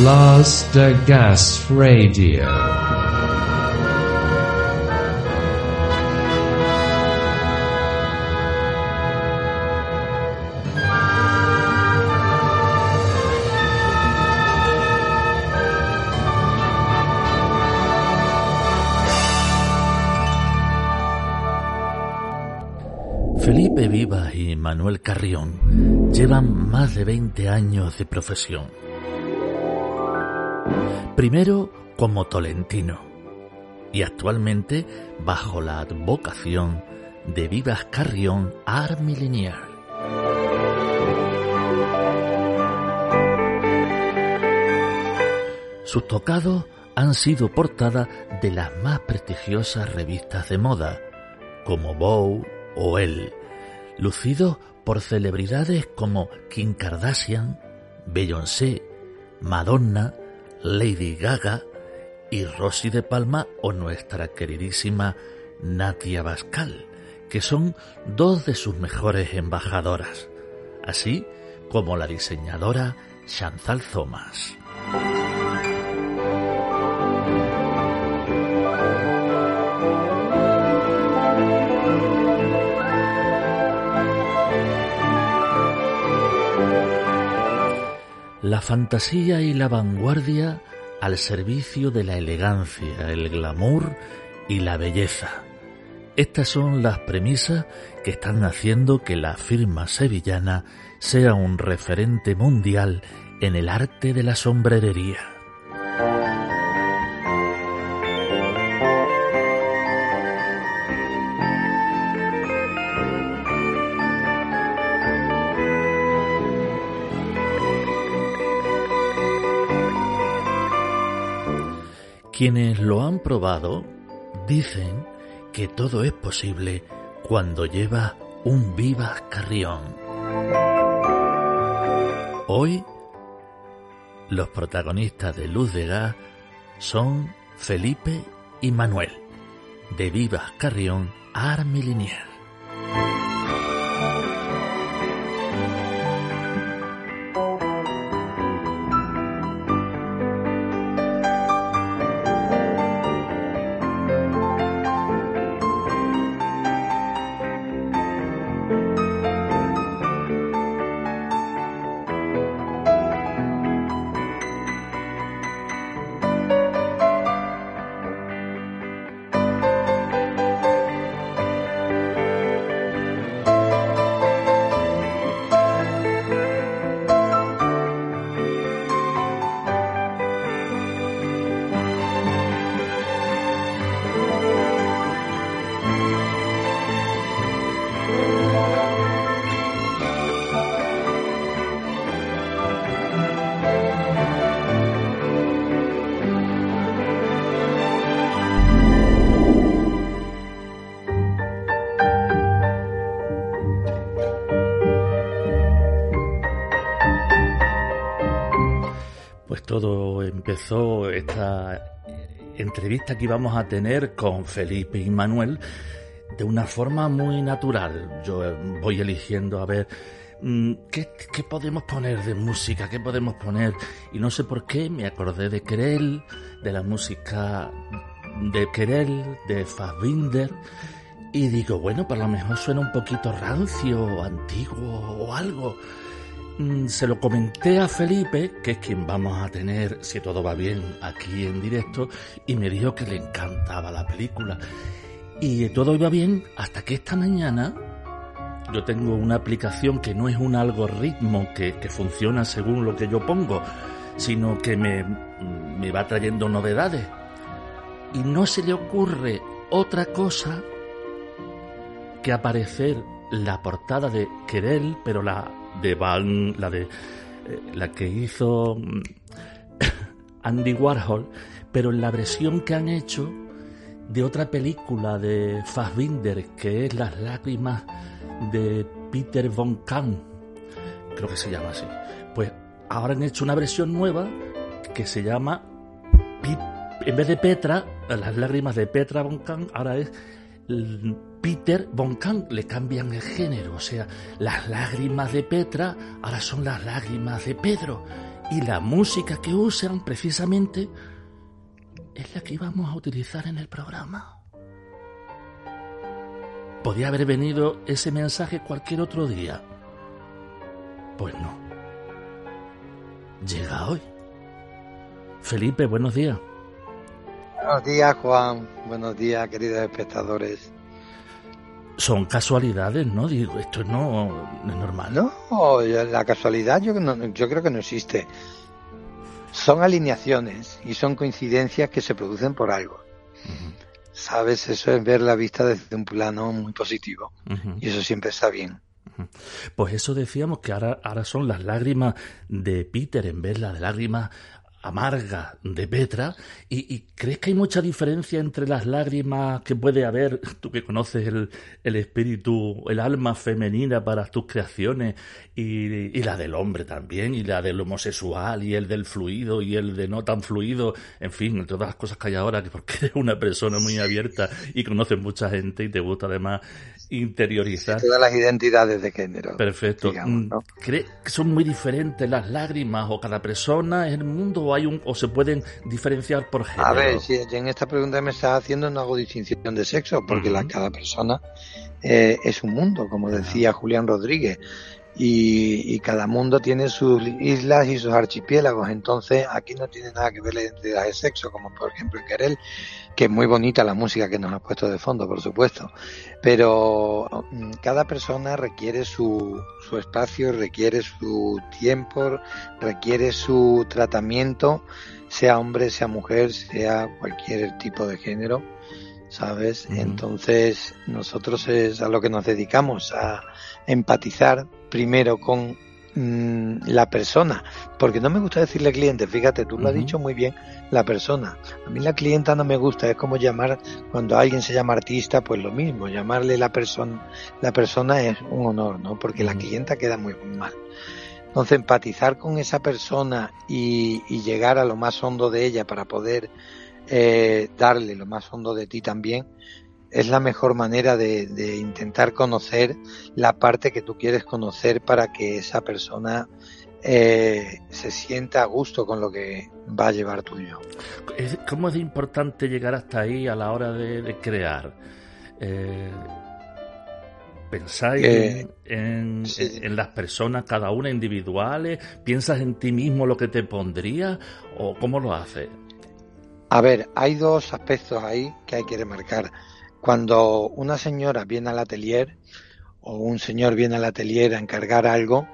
Blaster Gas Radio. Felipe Vivas y Manuel Carrión llevan más de 20 años de profesión. Primero como tolentino y actualmente bajo la advocación de Vivas Carrión Armilinier. Sus tocados han sido portada de las más prestigiosas revistas de moda, como Vogue o Elle, lucidos por celebridades como Kim Kardashian, Beyoncé, Madonna, Lady Gaga y Rosy de Palma o nuestra queridísima Natia Bascal, que son dos de sus mejores embajadoras, así como la diseñadora Chantal Thomas. La fantasía y la vanguardia al servicio de la elegancia, el glamour y la belleza. Estas son las premisas que están haciendo que la firma sevillana sea un referente mundial en el arte de la sombrerería. Quienes lo han probado dicen que todo es posible cuando lleva un Vivas Carrión. Hoy, los protagonistas de Luz de Gas son Felipe y Manuel, de Vivas Carrión Armilinier. Entrevista que íbamos a tener con Felipe y Manuel de una forma muy natural. Yo voy eligiendo a ver mm, ¿qué, qué podemos poner de música, qué podemos poner. Y no sé por qué me acordé de Querel, de la música de Querel, de Fassbinder. Y digo, bueno, a lo mejor suena un poquito rancio, antiguo o algo. Mm, Se lo comenté a Felipe, que es quien vamos a tener, si todo va bien, aquí en directo, y me dijo que le encantaba la película. Y todo iba bien hasta que esta mañana yo tengo una aplicación que no es un algoritmo que, que funciona según lo que yo pongo, sino que me, me va trayendo novedades. Y no se le ocurre otra cosa que aparecer la portada de Querel, pero la de Van, la de eh, la que hizo mm, Andy Warhol, pero en la versión que han hecho de otra película de Fassbinder, que es Las lágrimas de Peter von Kahn, creo que se llama así. Pues ahora han hecho una versión nueva que se llama en vez de Petra, las lágrimas de Petra von Kahn, ahora es Peter von Kahn, le cambian el género, o sea, las lágrimas de Petra ahora son las lágrimas de Pedro. Y la música que usan precisamente es la que íbamos a utilizar en el programa. Podía haber venido ese mensaje cualquier otro día. Pues no. Llega hoy. Felipe, buenos días. Buenos días, Juan. Buenos días, queridos espectadores. Son casualidades, ¿no? Digo, esto no, es normal. No, la casualidad yo, yo creo que no existe. Son alineaciones y son coincidencias que se producen por algo. ¿Sabes? Eso es ver la vista desde un plano muy positivo. Y eso siempre está bien. Pues eso decíamos que ahora, ahora son las lágrimas de Peter en vez de las lágrimas amarga de Petra y, crees que hay mucha diferencia entre las lágrimas que puede haber, tú que conoces el, el espíritu, el alma femenina para tus creaciones y, y, la del hombre también y la del homosexual y el del fluido y el de no tan fluido, en fin, todas las cosas que hay ahora, que porque eres una persona muy abierta y conoces mucha gente y te gusta además interiorizar. Todas las identidades de género. Perfecto. Mm, ¿Crees que son muy diferentes las lágrimas o cada persona en el mundo o hay un o se pueden diferenciar por género? A ver, si en esta pregunta me estás haciendo no hago distinción de sexo, porque la, cada persona eh, es un mundo, como decía Julián Rodríguez. Y, cada mundo tiene sus islas y sus archipiélagos, entonces aquí no tiene nada que ver la identidad de sexo, como por ejemplo en Querel, que es muy bonita la música que nos ha puesto de fondo, por supuesto, pero mm, cada persona requiere su, su espacio, requiere su tiempo, requiere su tratamiento, sea hombre, sea mujer, sea cualquier tipo de género, ¿sabes? Entonces nosotros es a lo que nos dedicamos, a empatizar primero con Mm, la persona, porque no me gusta decirle cliente, fíjate, tú lo has dicho muy bien, la persona. A mí la clienta no me gusta, es como llamar, cuando alguien se llama artista, pues lo mismo, llamarle la persona, la persona es un honor, ¿no? Porque la clienta queda muy, mal. Entonces, empatizar con esa persona y, llegar a lo más hondo de ella para poder eh, darle lo más hondo de ti también, es la mejor manera de, intentar conocer la parte que tú quieres conocer para que esa persona eh, se sienta a gusto con lo que va a llevar tuyo. ¿Cómo es importante llegar hasta ahí a la hora de, crear? Eh, ¿Pensáis eh, en, en, las personas, cada una individuales? ¿Piensas en ti mismo lo que te pondría? ¿O cómo lo haces? A ver, hay dos aspectos ahí que hay que remarcar. Cuando una señora viene al atelier o un señor viene al atelier a encargar algo,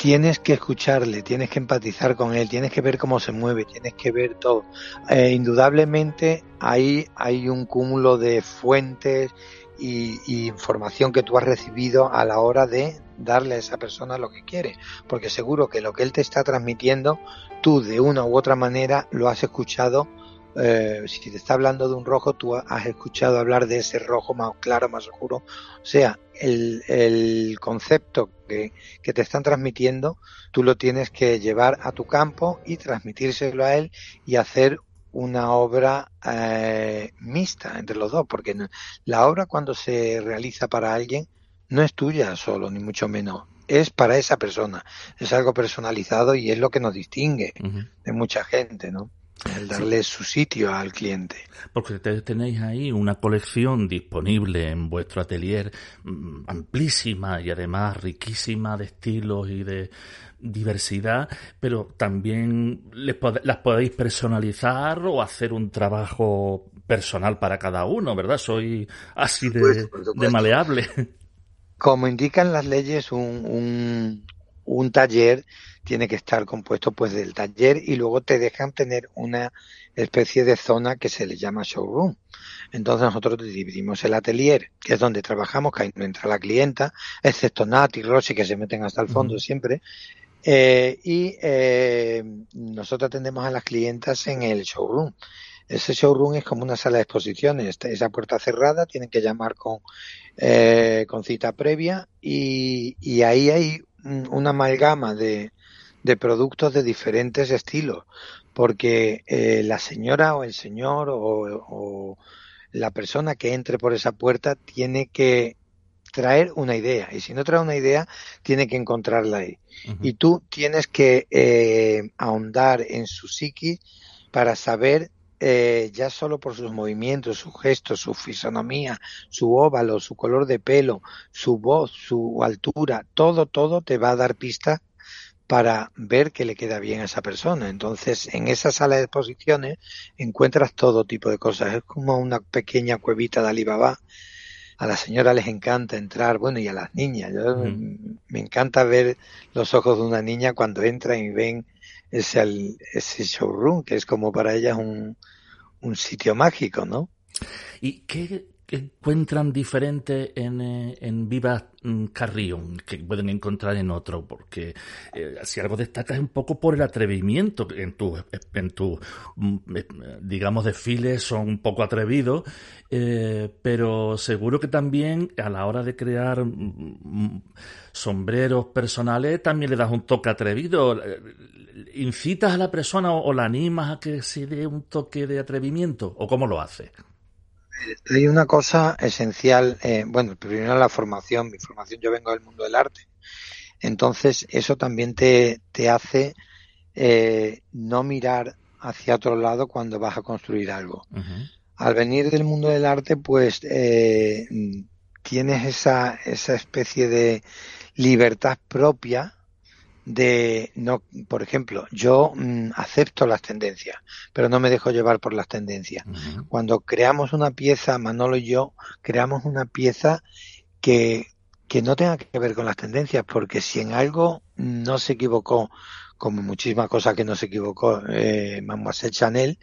tienes que escucharle, tienes que empatizar con él, tienes que ver cómo se mueve, tienes que ver todo. Eh, indudablemente ahí hay un cúmulo de fuentes y, y, información que tú has recibido a la hora de darle a esa persona lo que quiere, porque seguro que lo que él te está transmitiendo, tú de una u otra manera lo has escuchado eh, si te está hablando de un rojo, tú has escuchado hablar de ese rojo más claro, más oscuro. O sea, el, concepto que, te están transmitiendo, tú lo tienes que llevar a tu campo y transmitírselo a él y hacer una obra eh, mixta entre los dos, porque la obra cuando se realiza para alguien no es tuya solo, ni mucho menos, es para esa persona, es algo personalizado y es lo que nos distingue de mucha gente, ¿no? El darle su sitio al cliente. Porque tenéis ahí una colección disponible en vuestro atelier mm, amplísima y además riquísima de estilos y de diversidad, pero también las podéis personalizar o hacer un trabajo personal para cada uno, ¿verdad? Soy así de, maleable. Como indican las leyes, un, un, un taller tiene que estar compuesto pues del taller y luego te dejan tener una especie de zona que se le llama showroom. Entonces nosotros dividimos el atelier, que es donde trabajamos, que ahí no entra la clienta, excepto Nat y Rosy que se meten hasta el fondo siempre. Eh, y eh, nosotros atendemos a las clientas en el showroom. Ese showroom es como una sala de exposiciones, esa puerta cerrada, tienen que llamar con, eh, con cita previa y, y ahí hay una amalgama de, de productos de diferentes estilos, porque eh, la señora o el señor o, la persona que entre por esa puerta tiene que traer una idea. Y si no trae una idea, tiene que encontrarla ahí. Y tú tienes que eh, ahondar en su psiquis para saber eh, ya solo por sus movimientos, sus gestos, su fisonomía, su óvalo, su color de pelo, su voz, su altura, todo, todo te va a dar pista para ver que le queda bien a esa persona. Entonces, en esa sala de exposiciones encuentras todo tipo de cosas. Es como una pequeña cuevita de Alibaba. A la señora les encanta entrar, bueno, y a las niñas. Me encanta ver los ojos de una niña cuando entran y ven ese, ese showroom, que es como para ellas un, un sitio mágico, ¿no? ¿Y qué encuentran diferente en, eh, en Viva mm, Carrión que pueden encontrar en otro? Porque eh, si algo destaca es un poco por el atrevimiento. En tus, en tu, mm, eh, digamos, desfiles son un poco atrevidos, pero seguro que también a la hora de crear mm, sombreros personales también le das un toque atrevido incitas a la persona o, la animas a que se dé un toque de atrevimiento o cómo lo hace? Hay una cosa esencial, eh, bueno, primero la formación, mi formación yo vengo del mundo del arte, entonces eso también te, te hace eh, no mirar hacia otro lado cuando vas a construir algo. Al venir del mundo del arte, pues eh, tienes esa, esa especie de libertad propia de no, por ejemplo, yo mm, acepto las tendencias, pero no me dejo llevar por las tendencias. Cuando creamos una pieza, Manolo y yo creamos una pieza que, que no tenga que ver con las tendencias, porque si en algo no se equivocó, como muchísimas cosas que no se equivocó eh, Mademoiselle Chanel,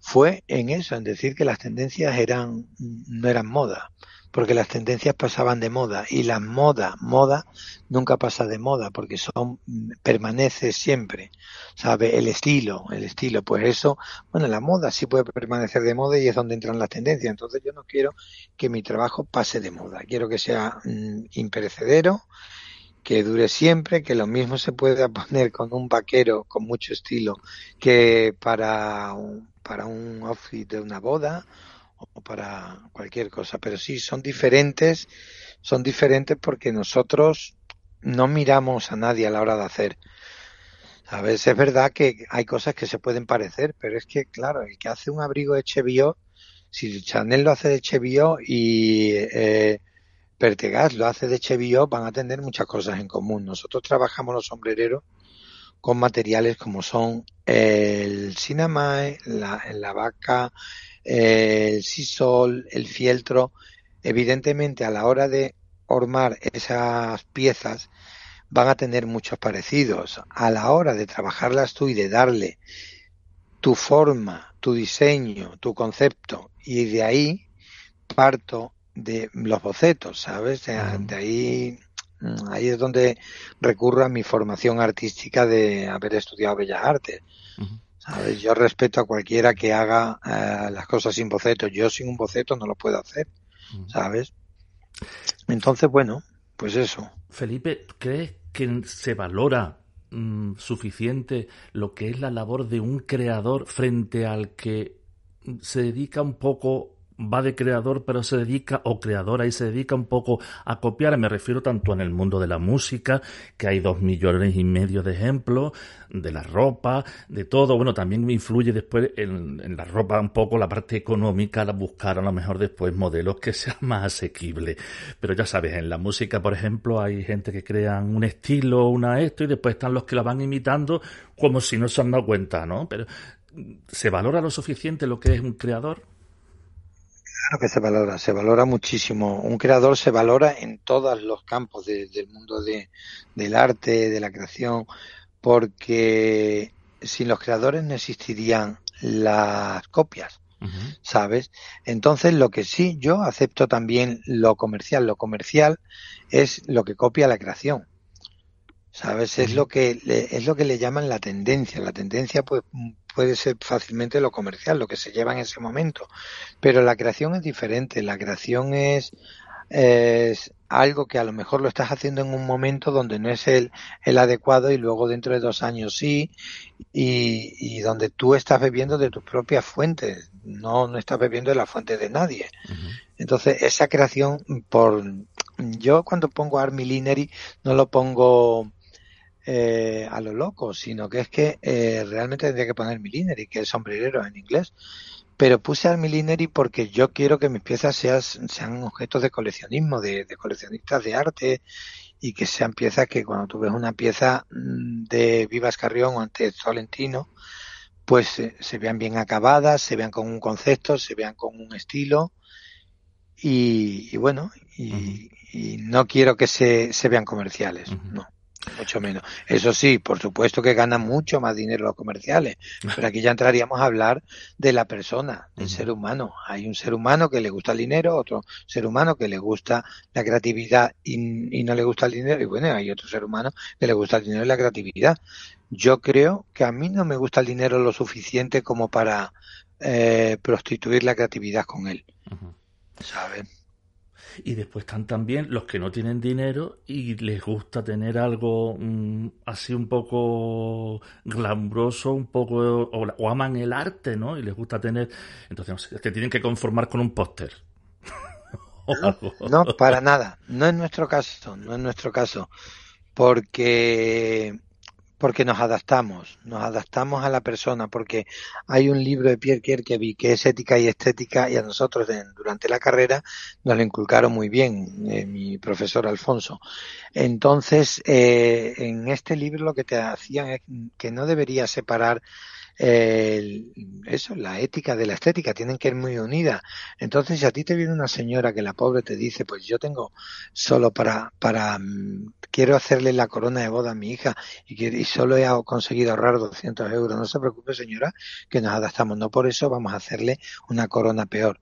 fue en eso, en decir que las tendencias eran, no eran moda porque las tendencias pasaban de moda y la moda, moda nunca pasa de moda porque son permanece siempre, sabe el estilo, el estilo, pues eso, bueno, la moda sí puede permanecer de moda y es donde entran las tendencias, entonces yo no quiero que mi trabajo pase de moda, quiero que sea mm, imperecedero, que dure siempre, que lo mismo se pueda poner con un vaquero con mucho estilo que para para un outfit de una boda o para cualquier cosa, pero sí son diferentes, son diferentes porque nosotros no miramos a nadie a la hora de hacer. A veces es verdad que hay cosas que se pueden parecer, pero es que, claro, el que hace un abrigo de Cheviot, si Chanel lo hace de Cheviot y eh, Pertegas lo hace de Cheviot, van a tener muchas cosas en común. Nosotros trabajamos los sombrereros con materiales como son el cinamae, la, la vaca, el sisol, el fieltro, evidentemente a la hora de formar esas piezas van a tener muchos parecidos. A la hora de trabajarlas tú y de darle tu forma, tu diseño, tu concepto, y de ahí parto de los bocetos, ¿sabes? De, ahí, ahí es donde recurro a mi formación artística de haber estudiado Bellas Artes. Yo respeto a cualquiera que haga eh, las cosas sin boceto. Yo sin un boceto no lo puedo hacer, ¿sabes? Entonces, bueno, pues eso. Felipe, ¿crees que se valora mm, suficiente lo que es la labor de un creador frente al que se dedica un poco va de creador, pero se dedica, o creadora, y se dedica un poco a copiar. Me refiero tanto en el mundo de la música, que hay dos millones y medio de ejemplos, de la ropa, de todo. Bueno, también me influye después en, la ropa un poco la parte económica, la buscar a lo mejor después modelos que sean más asequibles. Pero ya sabes, en la música, por ejemplo, hay gente que crean un estilo, una esto, y después están los que la van imitando como si no se han dado cuenta, ¿no? Pero ¿se valora lo suficiente lo que es un creador? Claro que se valora, se valora muchísimo. Un creador se valora en todos los campos del mundo del arte, de la creación, porque sin los creadores no existirían las copias, ¿sabes? Entonces, lo que sí, yo acepto también lo comercial. Lo comercial es lo que copia la creación. ¿Sabes? Es lo que le, es lo que le llaman la tendencia. La tendencia pues puede ser fácilmente lo comercial, lo que se lleva en ese momento. Pero la creación es diferente. La creación es, es algo que a lo mejor lo estás haciendo en un momento donde no es el, el adecuado y luego dentro de dos años sí, y, y donde tú estás bebiendo de tus propias fuentes, no, no estás bebiendo de la fuente de nadie. Entonces, esa creación, por yo cuando pongo Army Linery no lo pongo eh, a lo loco, sino que es que eh, realmente tendría que poner Millinery, que es sombrerero en inglés. Pero puse Army Linery porque yo quiero que mis piezas sean, sean objetos de coleccionismo, de, coleccionistas de arte, y que sean piezas que cuando tú ves una pieza mm, de Vivas Carrión o ante Tolentino, pues eh, se vean bien acabadas, se vean con un concepto, se vean con un estilo. Y, bueno, y, no quiero que se, se vean comerciales, no mucho menos. Eso sí, por supuesto que ganan mucho más dinero los comerciales, pero aquí ya entraríamos a hablar de la persona, del ser humano. Hay un ser humano que le gusta el dinero, otro ser humano que le gusta la creatividad y, no le gusta el dinero, y bueno, hay otro ser humano que le gusta el dinero y la creatividad. Yo creo que a mí no me gusta el dinero lo suficiente como para eh, prostituir la creatividad con él. ¿Sabes? Y después están también los que no tienen dinero y les gusta tener algo mm, así un poco glamuroso, un poco, o, aman el arte, ¿no? Y les gusta tener, entonces te tienen que conformar con un póster. no, para nada. No es nuestro caso, no es nuestro caso. Porque porque nos adaptamos, nos adaptamos a la persona, porque hay un libro de Pierre Kierkegaard que es ética y estética y a nosotros durante la carrera nos lo inculcaron muy bien eh, mi profesor Alfonso. Entonces, eh, en este libro lo que te hacían es que no debería separar eso, la ética de la estética, tienen que ir muy unidas. Entonces, si a ti te viene una señora que la pobre te dice, pues yo tengo solo para, para, mm, quiero hacerle la corona de boda a mi hija y, y solo he conseguido ahorrar 200 euros, no se preocupe señora, que nos adaptamos, no por eso vamos a hacerle una corona peor.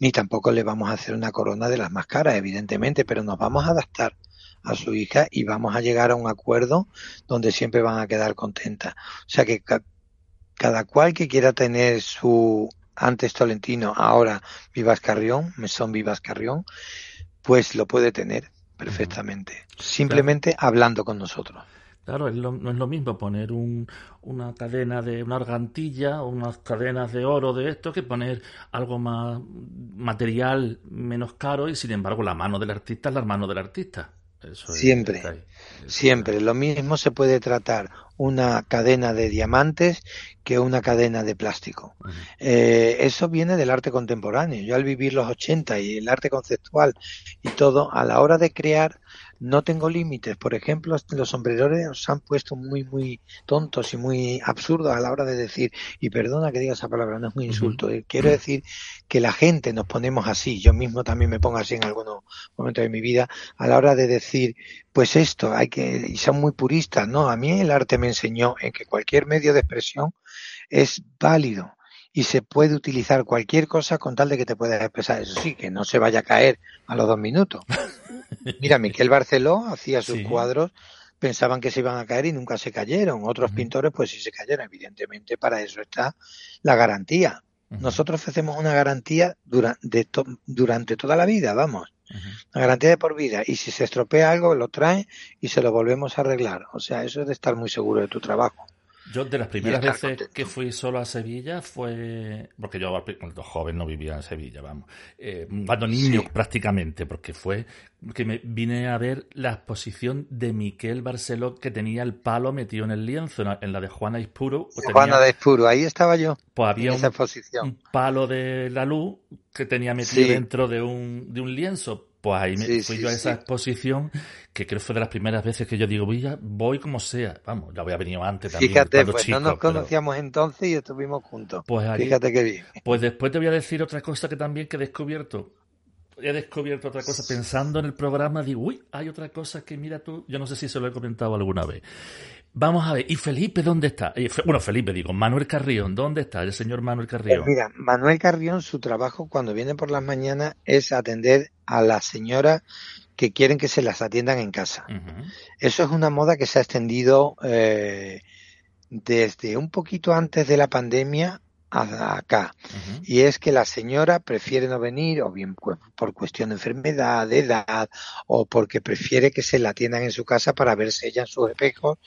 Ni tampoco le vamos a hacer una corona de las más caras, evidentemente, pero nos vamos a adaptar a su hija y vamos a llegar a un acuerdo donde siempre van a quedar contentas. O sea que cada cual que quiera tener su antes Tolentino, ahora Vivas Carrión, Mesón Vivas Carrión, pues lo puede tener perfectamente, simplemente hablando con nosotros. Claro, no es lo mismo poner una cadena de una argantilla o unas cadenas de oro de esto que poner algo más material menos caro y sin embargo la mano del artista es la mano del artista. Siempre, siempre. Lo mismo se puede tratar una cadena de diamantes que una cadena de plástico. Eh, eso viene del arte contemporáneo. Yo al vivir los 80 y el arte conceptual y todo, a la hora de crear no tengo límites. Por ejemplo, los sombreros se han puesto muy, muy tontos y muy absurdos a la hora de decir, y perdona que diga esa palabra, no es un insulto, eh, quiero decir que la gente nos ponemos así, yo mismo también me pongo así en algunos momentos de mi vida, a la hora de decir, pues esto, hay que, y son muy puristas, ¿no? A mí el arte me enseñó en que cualquier medio de expresión es válido y se puede utilizar cualquier cosa con tal de que te puedas expresar. Eso sí, que no se vaya a caer a los dos minutos. Mira, Miquel Barceló hacía sus cuadros, pensaban que se iban a caer y nunca se cayeron. Otros pintores, pues sí se cayeron. Evidentemente, para eso está la garantía. Nosotros ofrecemos una garantía durante, durante toda la vida, vamos. Una garantía de por vida. Y si se estropea algo, lo trae y se lo volvemos a arreglar. O sea, eso es de estar muy seguro de tu trabajo. Yo de las primeras veces que fui solo a Sevilla fue, porque yo cuando joven no vivía en Sevilla, vamos, eh, cuando niño prácticamente, porque fue que me vine a ver la exposición de Miquel Barceló que tenía el palo metido en el lienzo, en la de Juana Ispuro. Pues Juana de Ispuro, ahí estaba yo. Pues había esa un, exposición. un, palo de la luz que tenía metido dentro de un, de un lienzo pues ahí me fui yo a esa exposición, que creo que fue de las primeras veces que yo digo, voy, voy como sea. Vamos, ya había venido antes también. Fíjate, pues no nos conocíamos entonces y estuvimos juntos. Pues Fíjate qué bien. Pues después te voy a decir otra cosa que también que he descubierto. He descubierto otra cosa. Pensando en el programa, digo, uy, hay otra cosa que mira tú, yo no sé si se lo he comentado alguna vez. Vamos a ver, ¿y Felipe dónde está? Eh, bueno, Felipe, digo, Manuel Carrión, ¿dónde está el señor Manuel Carrión? Pues mira, Manuel Carrión, su trabajo cuando viene por las mañanas es atender a las señoras que quieren que se las atiendan en casa. Eso es una moda que se ha extendido eh, desde un poquito antes de la pandemia acá. Y es que la señora prefiere no venir, o bien por cuestión de enfermedad, de edad, o porque prefiere que se la atiendan en su casa para verse ella en sus espejos.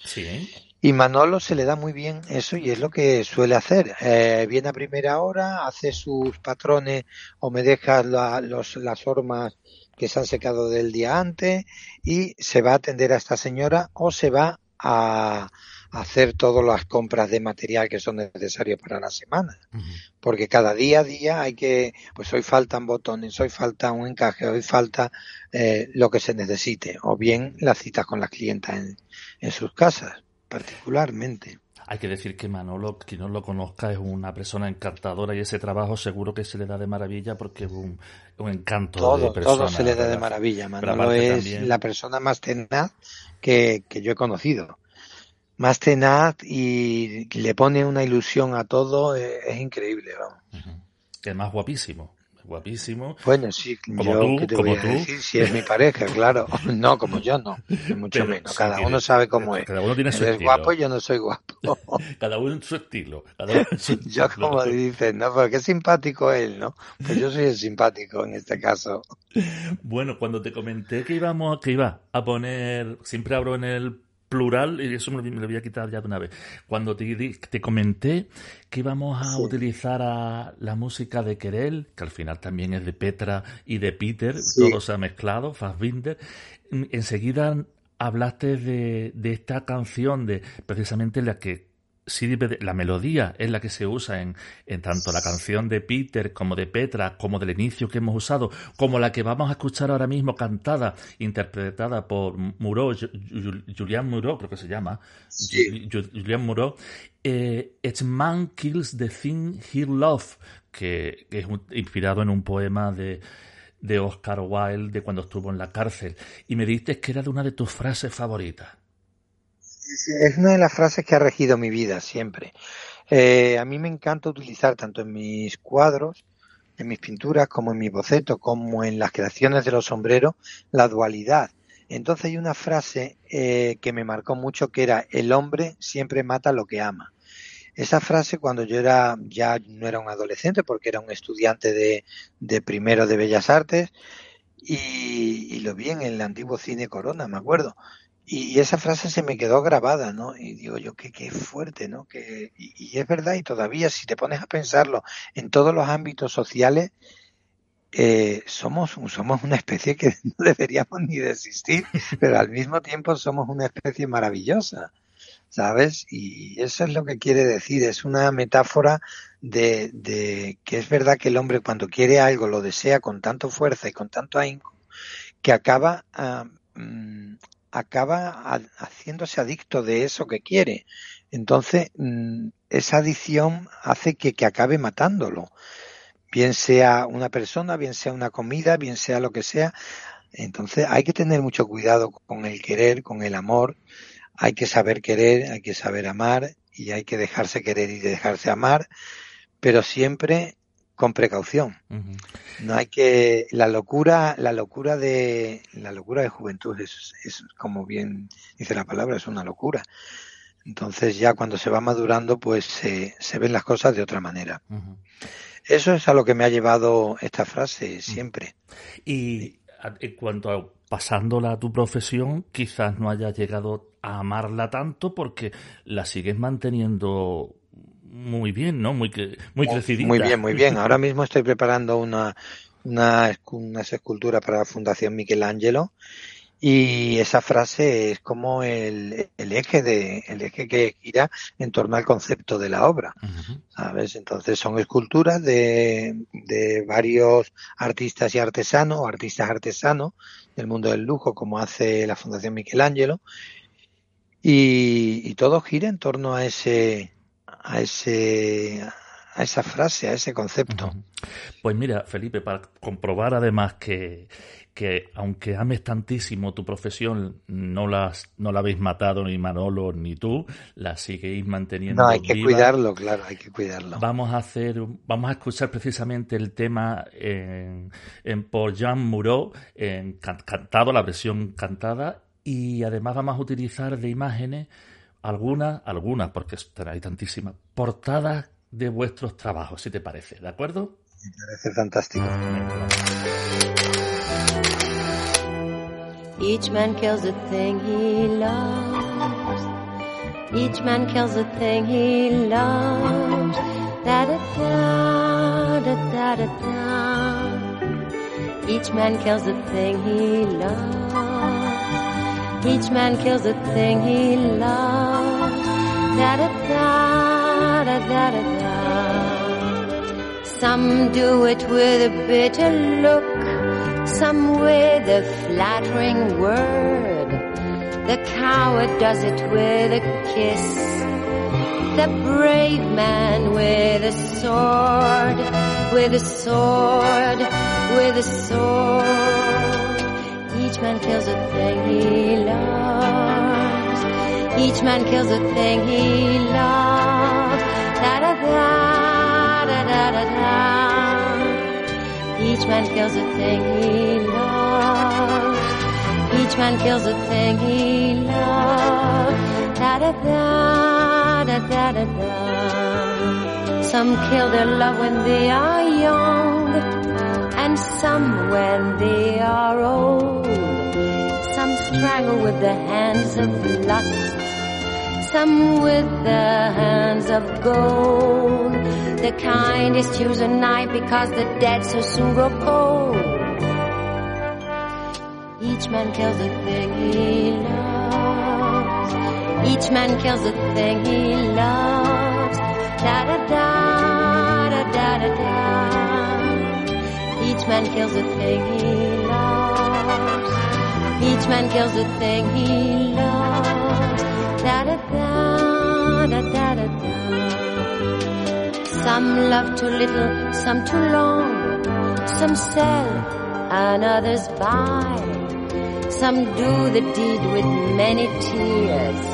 Y Manolo se le da muy bien eso y es lo que suele hacer. Eh, viene a primera hora, hace sus patrones o me deja la, los, las hormas que se han secado del día antes y se va a atender a esta señora o se va a, hacer todas las compras de material que son necesarios para la semana. Porque cada día a día hay que, pues hoy faltan botones, hoy falta un encaje, hoy falta eh, lo que se necesite, o bien las citas con las clientas en, en sus casas, particularmente. Hay que decir que Manolo, quien no lo conozca, es una persona encantadora y ese trabajo seguro que se le da de maravilla porque es un, un encanto todo, de persona. Todo se le da de maravilla. Manolo es también... la persona más tenaz que, que yo he conocido más tenaz y le pone una ilusión a todo, es, es increíble, vamos. Uh -huh. Que es más guapísimo, guapísimo. Bueno, sí, como yo tú, ¿qué te como voy a tú. decir si es mi pareja, claro. No, como yo no, mucho Pero menos. sí Cada tiene- uno sabe cómo es. Cada uno tiene su Él es estilo. guapo, yo no soy guapo. Cada uno en su estilo. Cada uno en su Yo como dicen, no, pero qué simpático él, ¿no? Pues yo soy el simpático en este caso. Bueno, cuando te comenté que íbamos, que iba a poner, siempre abro en el plural y eso me lo, voy a quitar ya de una vez. Cuando te, comenté que íbamos a Sí. utilizar a la música de Querel, que al final también es de Petra y de Peter, Sí. todo se ha mezclado, Fassbinder, en- enseguida hablaste de, de esta canción, de precisamente la que sí, la melodía es la que se usa en, en tanto la canción de Peter como de Petra, como del inicio que hemos usado, como la que vamos a escuchar ahora mismo cantada, interpretada por Muro, Julian Muro, creo que se llama, Sí. Ju- Julian Muro, eh, Each man kills the thing he loves, que, que es un- inspirado en un poema de, de Oscar Wilde de cuando estuvo en la cárcel. Y me dijiste que era de una de tus frases favoritas. Es una de las frases que ha regido mi vida siempre. Eh, a mí me encanta utilizar tanto en mis cuadros, en mis pinturas, como en mis bocetos, como en las creaciones de los sombreros, la dualidad. Entonces hay una frase eh, que me marcó mucho que era el hombre siempre mata lo que ama. Esa frase cuando yo era ya no era un adolescente porque era un estudiante de, de primero de Bellas Artes y, y lo vi en el antiguo cine Corona, me acuerdo. Y, esa frase se me quedó grabada, ¿no? Y digo yo, qué, qué fuerte, ¿no? Que, y, es verdad, y todavía si te pones a pensarlo en todos los ámbitos sociales, eh, somos, somos una especie que no deberíamos ni de existir, pero al mismo tiempo somos una especie maravillosa, ¿sabes? Y eso es lo que quiere decir, es una metáfora de, de que es verdad que el hombre cuando quiere algo lo desea con tanto fuerza y con tanto ahínco que acaba mm, acaba haciéndose adicto de eso que quiere. Entonces, mm, esa adicción hace que, que acabe matándolo. Bien sea una persona, bien sea una comida, bien sea lo que sea. Entonces, hay que tener mucho cuidado con el querer, con el amor. Hay que saber querer, hay que saber amar y hay que dejarse querer y dejarse amar, pero siempre con precaución. No hay que la locura, la locura de la locura de juventud es, es como bien dice la palabra, es una locura. Entonces ya cuando se va madurando, pues se, se ven las cosas de otra manera. Eso es a lo que me ha llevado esta frase siempre. Y en cuanto a pasándola a tu profesión, quizás no hayas llegado a amarla tanto porque la sigues manteniendo muy bien, ¿no? Muy, muy crecidita. Muy bien, muy bien. Ahora mismo estoy preparando una, una, escu- unas esculturas para la Fundación Michelangelo y esa frase es como el, el eje de, el eje que gira en torno al concepto de la obra. ¿sabes? Entonces son esculturas de, de varios artistas y artesanos, o artistas artesanos del mundo del lujo, como hace la Fundación Michelangelo, y, y todo gira en torno a ese, a ese, a esa frase, a ese concepto. Pues mira, Felipe, para comprobar además que, que aunque ames tantísimo tu profesión, no, las, no la habéis matado ni Manolo ni tú, la seguís manteniendo No, hay que viva. cuidarlo, claro, hay que cuidarlo. Vamos a hacer, vamos a escuchar precisamente el tema en, en por Jean Moreau, en can- cantado, la versión cantada, y además vamos a utilizar de imágenes algunas, algunas, porque hay tantísimas, portadas de vuestros trabajos, si te parece, ¿de acuerdo? Me parece fantástico. Each man kills the thing he loves. Each man kills the thing he loves. Da da da da da da. Each man kills the thing he loves. Each man kills the thing he loves. Da da da da da da da. Some do it with a bitter look, some with a flattering word. The coward does it with a kiss. The brave man with a sword, with a sword, with a sword. Man kills a thing he loves. Each man kills a thing he loves. Da da da da da da. Each man kills a thing he loves. Each man kills a thing he loves. Da da da da da da da. Some kill their love when they are young, and some when they are old. Strangle with the hands of lust, some with the hands of gold. The kindest use a knife because the dead so soon grow cold. Each man kills a thing he loves. Each man kills a thing he loves. Da da da da da da da. Each man kills a thing he loves. Each man kills a thing he loves. Da da da da da da. Some love too little, some too long. Some sell and others buy. Some do the deed with many tears,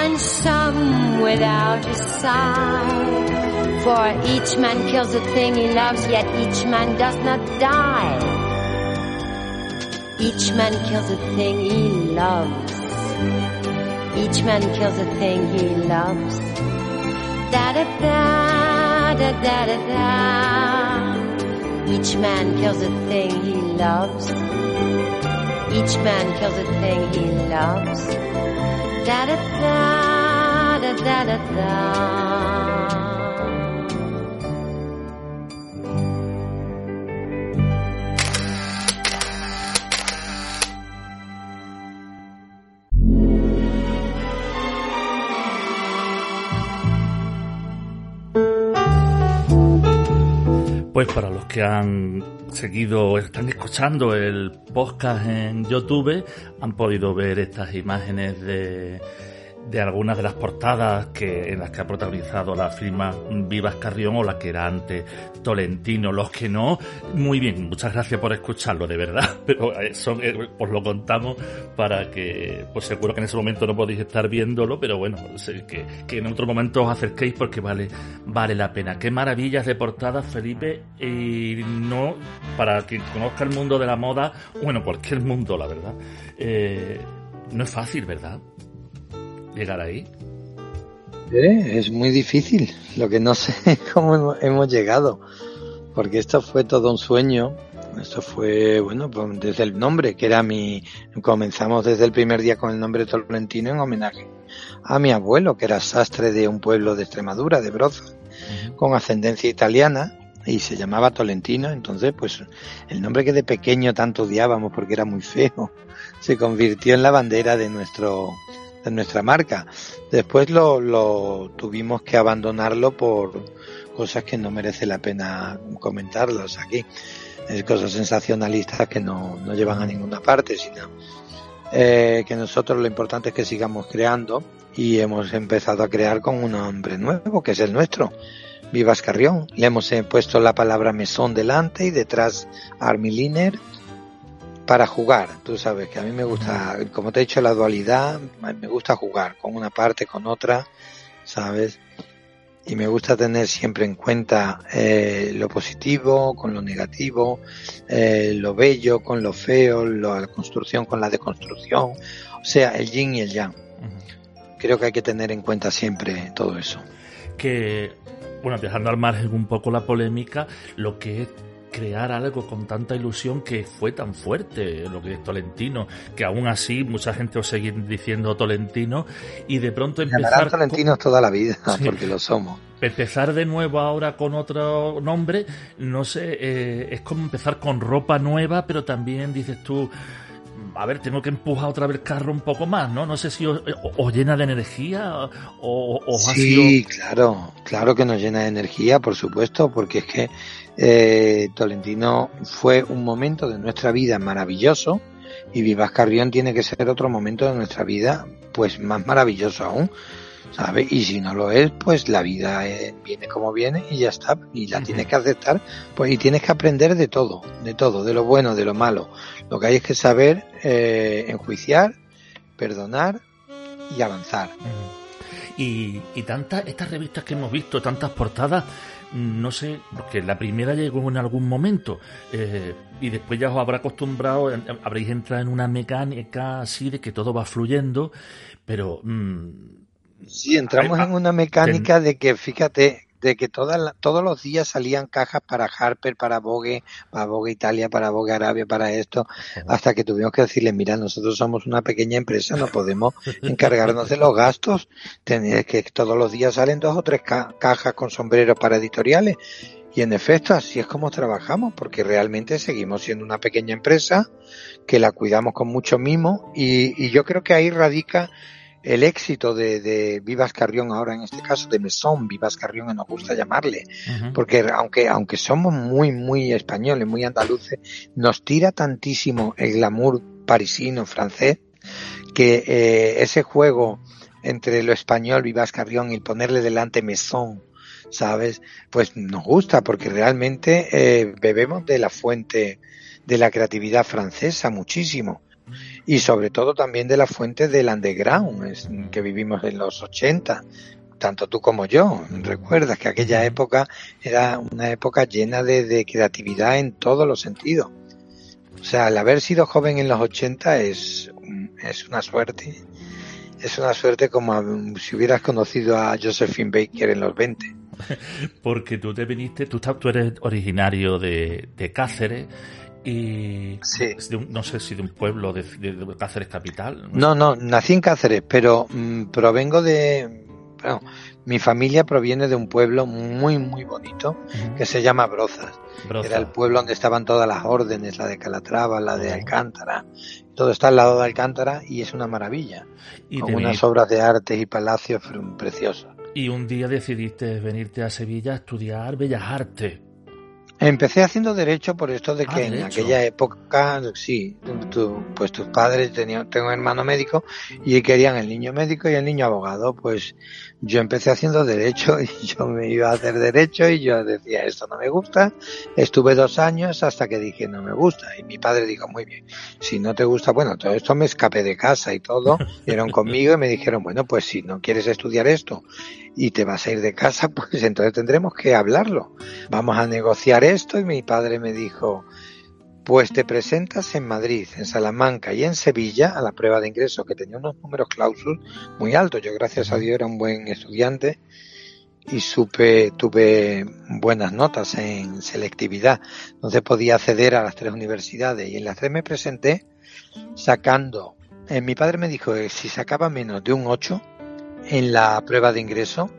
and some without a sigh. For each man kills the thing he loves, yet each man does not die. Each man kills the thing he loves. Each man kills the thing he loves. Da da da da da da da. Each man kills the thing he loves. Each man kills a thing he loves. Da da da da da da da. Pues para los que han seguido, están escuchando el podcast en YouTube, han podido ver estas imágenes de, de algunas de las portadas que en las que ha protagonizado la firma Vivas Carrión o la que era antes Tolentino. Los que no, muy bien, muchas gracias por escucharlo, de verdad. Pero eso os lo contamos para que, pues seguro que en ese momento no podéis estar viéndolo, pero bueno, que, que en otro momento os acerquéis porque vale, vale la pena. Qué maravillas de portadas, Felipe, y no, para quien conozca el mundo de la moda, bueno, cualquier mundo, la verdad, eh, no es fácil, ¿verdad? Llegar ahí? Eh, es muy difícil. Lo que no sé cómo hemos llegado. Porque esto fue todo un sueño. Esto fue, bueno, pues desde el nombre, que era mi. Comenzamos desde el primer día con el nombre Tolentino en homenaje a mi abuelo, que era sastre de un pueblo de Extremadura, de Broza, con ascendencia italiana, y se llamaba Tolentino. Entonces, pues el nombre que de pequeño tanto odiábamos porque era muy feo, se convirtió en la bandera de nuestro de nuestra marca. Después lo, lo tuvimos que abandonarlo por cosas que no merece la pena comentarlos aquí. Es cosas sensacionalistas que no, no llevan a ninguna parte, sino eh, que nosotros lo importante es que sigamos creando y hemos empezado a crear con un nombre nuevo, que es el nuestro. Vivas Carrión. Le hemos puesto la palabra mesón delante y detrás Armiliner para jugar. Tú sabes que a mí me gusta, como te he dicho, la dualidad, me gusta jugar con una parte, con otra, ¿sabes? Y me gusta tener siempre en cuenta eh, lo positivo con lo negativo, eh, lo bello con lo feo, la construcción con la deconstrucción, o sea, el yin y el yang. Creo que hay que tener en cuenta siempre todo eso. Que, bueno, dejando al margen un poco la polémica, lo que es crear algo con tanta ilusión que fue tan fuerte lo que es Tolentino, que aún así mucha gente os sigue diciendo Tolentino y de pronto empezar... Tolentinos toda la vida, porque lo somos. Empezar de nuevo ahora con otro nombre, no sé, eh, es como empezar con ropa nueva, pero también dices tú, a ver, tengo que empujar otra vez el carro un poco más, ¿no? No sé si os, llena de energía o, o sí, claro, claro que nos llena de energía, por supuesto, porque es que eh, Tolentino fue un momento de nuestra vida maravilloso y Vivas Carrión tiene que ser otro momento de nuestra vida, pues más maravilloso aún. ¿sabes? Y si no lo es, pues la vida eh, viene como viene y ya está, y la tienes que aceptar, pues y tienes que aprender de todo, de todo, de lo bueno, de lo malo. Lo que hay es que saber eh, enjuiciar, perdonar y avanzar. Y, y tantas, estas revistas que hemos visto, tantas portadas, no sé, porque la primera llegó en algún momento eh, y después ya os habrá acostumbrado, habréis entrado en una mecánica así de que todo va fluyendo, pero... Mm, Sí, entramos en una mecánica de que, fíjate, de que todas todos los días salían cajas para Harper, para Vogue, para Vogue Italia, para Vogue Arabia, para esto, hasta que tuvimos que decirle, mira, nosotros somos una pequeña empresa, no podemos encargarnos de los gastos, tenéis que todos los días salen dos o tres cajas con sombreros para editoriales. Y en efecto, así es como trabajamos, porque realmente seguimos siendo una pequeña empresa que la cuidamos con mucho mimo. Y, y yo creo que ahí radica el éxito de, de, Vivas Carrión ahora en este caso de Mesón Vivas Carrión nos gusta llamarle. Porque aunque aunque somos muy muy españoles muy andaluces nos tira tantísimo el glamour parisino francés que eh, ese juego entre lo español Vivas Carrión y ponerle delante Mesón sabes pues nos gusta porque realmente eh, bebemos de la fuente de la creatividad francesa muchísimo y sobre todo también de la fuente del underground que vivimos en los 80, tanto tú como yo. Recuerdas que aquella época era una época llena de, creatividad en todos los sentidos. O sea, el haber sido joven en los 80 es, es una suerte. Es una suerte como si hubieras conocido a Josephine Baker en los 20. Porque tú te viniste, tú, tú eres originario de, de Cáceres y no sé si de un pueblo de, Cáceres capital. No, no, nací en Cáceres, pero mm, provengo de... Bueno, mi familia proviene de un pueblo muy, muy bonito que se llama Brozas. Era el pueblo donde estaban todas las órdenes, la de Calatrava, la de Alcántara. Todo está al lado de Alcántara y es una maravilla. Y con unas obras de arte y palacios preciosos. Y un día decidiste venirte a Sevilla a estudiar Bellas Artes. Empecé haciendo derecho por esto de ah, que en aquella época, sí, pues tus padres tenían, tengo un hermano médico y querían el niño médico y el niño abogado. Pues yo empecé haciendo derecho y yo me iba a hacer derecho y yo decía esto no me gusta. Estuve dos años hasta que dije no me gusta y mi padre dijo muy bien, si no te gusta, bueno, todo esto me escapé de casa y todo, vieron conmigo y me dijeron bueno pues si no quieres estudiar esto y te vas a ir de casa, pues entonces tendremos que hablarlo. Vamos a negociar esto y mi padre me dijo, pues te presentas en Madrid, en Salamanca y en Sevilla a la prueba de ingreso que tenía unos números clausus muy altos. Yo gracias a Dios era un buen estudiante y supe, tuve buenas notas en selectividad. Entonces podía acceder a las tres universidades y en las tres me presenté sacando. Eh, mi padre me dijo que si sacaba menos de un 8, en la prueba de ingreso,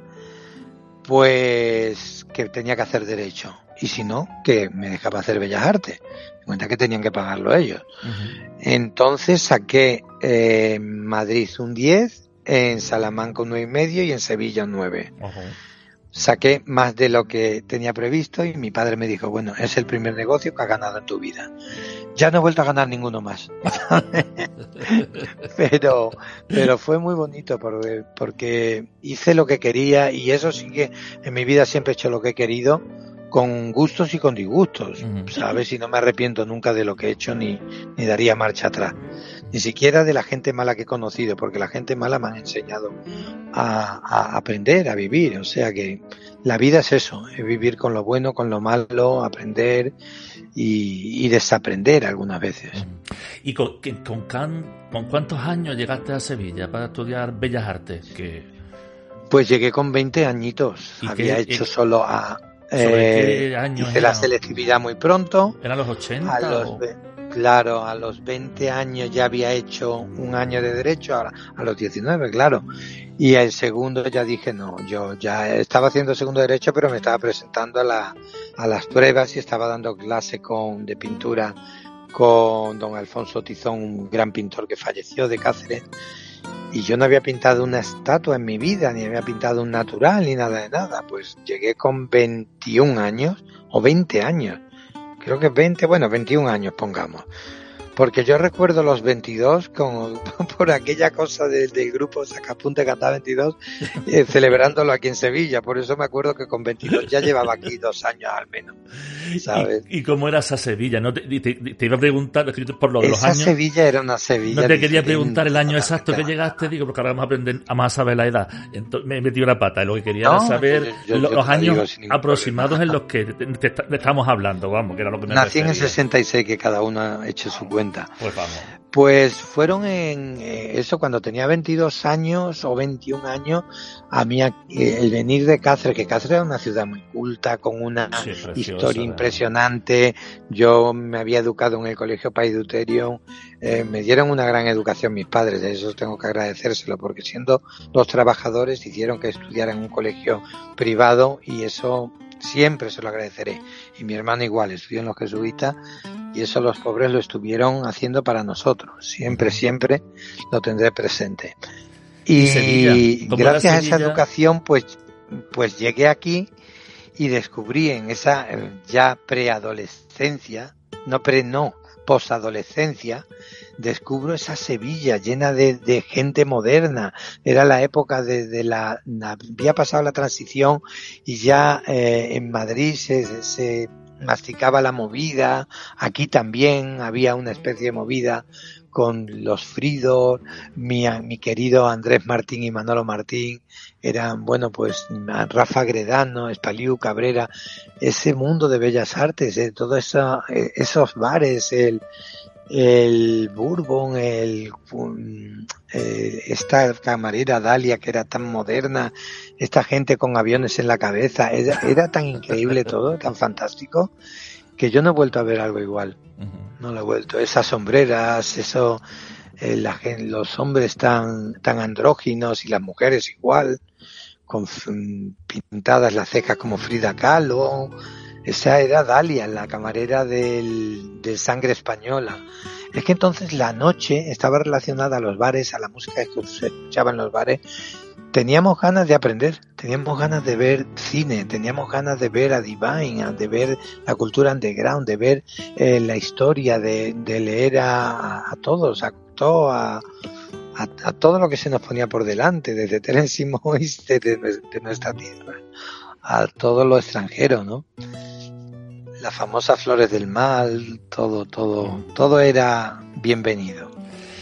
pues que tenía que hacer derecho. Y si no, que me dejaba hacer bellas artes. En cuenta que tenían que pagarlo ellos. Entonces saqué en Madrid un 10, en Salamanca un 9,5 y medio y en Sevilla un 9 saqué más de lo que tenía previsto y mi padre me dijo, bueno, es el primer negocio que has ganado en tu vida. Ya no he vuelto a ganar ninguno más. pero, pero fue muy bonito porque, porque hice lo que quería y eso sí que en mi vida siempre he hecho lo que he querido con gustos y con disgustos, ¿sabes? Y no me arrepiento nunca de lo que he hecho ni, ni daría marcha atrás. Ni siquiera de la gente mala que he conocido, porque la gente mala me ha enseñado a, aprender, a vivir. O sea que la vida es eso, es vivir con lo bueno, con lo malo, aprender y, desaprender algunas veces. ¿Y con, con, con, cuántos años llegaste a Sevilla para estudiar Bellas Artes? Que... Pues llegué con 20 años. Había hecho solo a ¿Sobre Eh, qué año hice la selectividad muy pronto. ¿Eran los 80? A los, o- claro, a los 20 años ya había hecho un año de derecho, ahora a los 19, claro. Y el segundo ya dije, no, yo ya estaba haciendo segundo de derecho, pero me estaba presentando a, la, a las pruebas y estaba dando clase con, de pintura con don Alfonso Tizón, un gran pintor que falleció de Cáceres. Y yo no había pintado una estatua en mi vida, ni había pintado un natural, ni nada de nada. Pues llegué con 21 años, o 20 años, creo que 20, bueno, 21 años pongamos. Porque yo recuerdo los 22 con, por aquella cosa del, del grupo Sacapunte Cata 22, eh, celebrándolo aquí en Sevilla. Por eso me acuerdo que con 22 ya llevaba aquí dos años al menos. ¿Sabes? ¿Y, y cómo era esa Sevilla? No te, te- te iba a preguntar, por lo de los Esa años. Sevilla era una Sevilla. No te quería preguntar el año a exacto que llegaste, digo, porque ahora vamos a aprender, a saber la edad. Entonces me he metido la pata. Lo que quería No, era saber yo- yo- lo- yo los años aproximados problema. en los que te, estamos hablando, vamos, que era lo que me Nací en el refería. 66, que cada uno ha hecho su cuenta. Pues vamos. Pues fueron en eh, eso cuando tenía 22 años o 21 años, a mí eh, el venir de Cáceres, que Cáceres era una ciudad muy culta, con una Sí, preciosa, historia ¿verdad? impresionante. Yo me había educado en el colegio Paiduterio, eh, me dieron una gran educación mis padres, de eso tengo que agradecérselo, porque siendo los trabajadores hicieron que estudiara en un colegio privado y eso siempre se lo agradeceré. Y mi hermano igual, estudió en los jesuitas y eso los pobres lo estuvieron haciendo para nosotros. Siempre, siempre lo tendré presente. ¿Y Y, gracias a esa educación, pues, pues llegué aquí y descubrí en esa eh, ya preadolescencia, no pre, no, posadolescencia, descubro esa Sevilla llena de, de gente moderna. Era la época de, la, había pasado la transición y ya eh, en Madrid se, se masticaba la movida, aquí también había una especie de movida con los Fridos, mi, mi querido Andrés Martín y Manolo Martín, eran, bueno, pues Rafa Gredano, Espaliu Cabrera, ese mundo de bellas artes, eh, todos eh, esos bares, el, el Bourbon, el, um, eh, esta camarera Dalia que era tan moderna, esta gente con aviones en la cabeza, era, era tan increíble todo, tan fantástico, que yo no he vuelto a ver algo igual. No lo he vuelto. Esas sombreras, eso, eh, la los hombres tan, tan andróginos y las mujeres igual, con mm, pintadas las cejas como Frida Kahlo. Esa era Dalia, la camarera del, de sangre española. Es que entonces la noche estaba relacionada a los bares, a la música que se escuchaba en los bares. Teníamos ganas de aprender, teníamos ganas de ver cine, teníamos ganas de ver a Divine, de ver la cultura underground, de ver eh, la historia, de, de leer a, a todos, a Cocteau, a, todo lo que se nos ponía por delante, desde Terence Mois, desde de nuestra tierra, a todo lo extranjero, ¿no? Las famosas flores del mal, todo, todo, todo era bienvenido,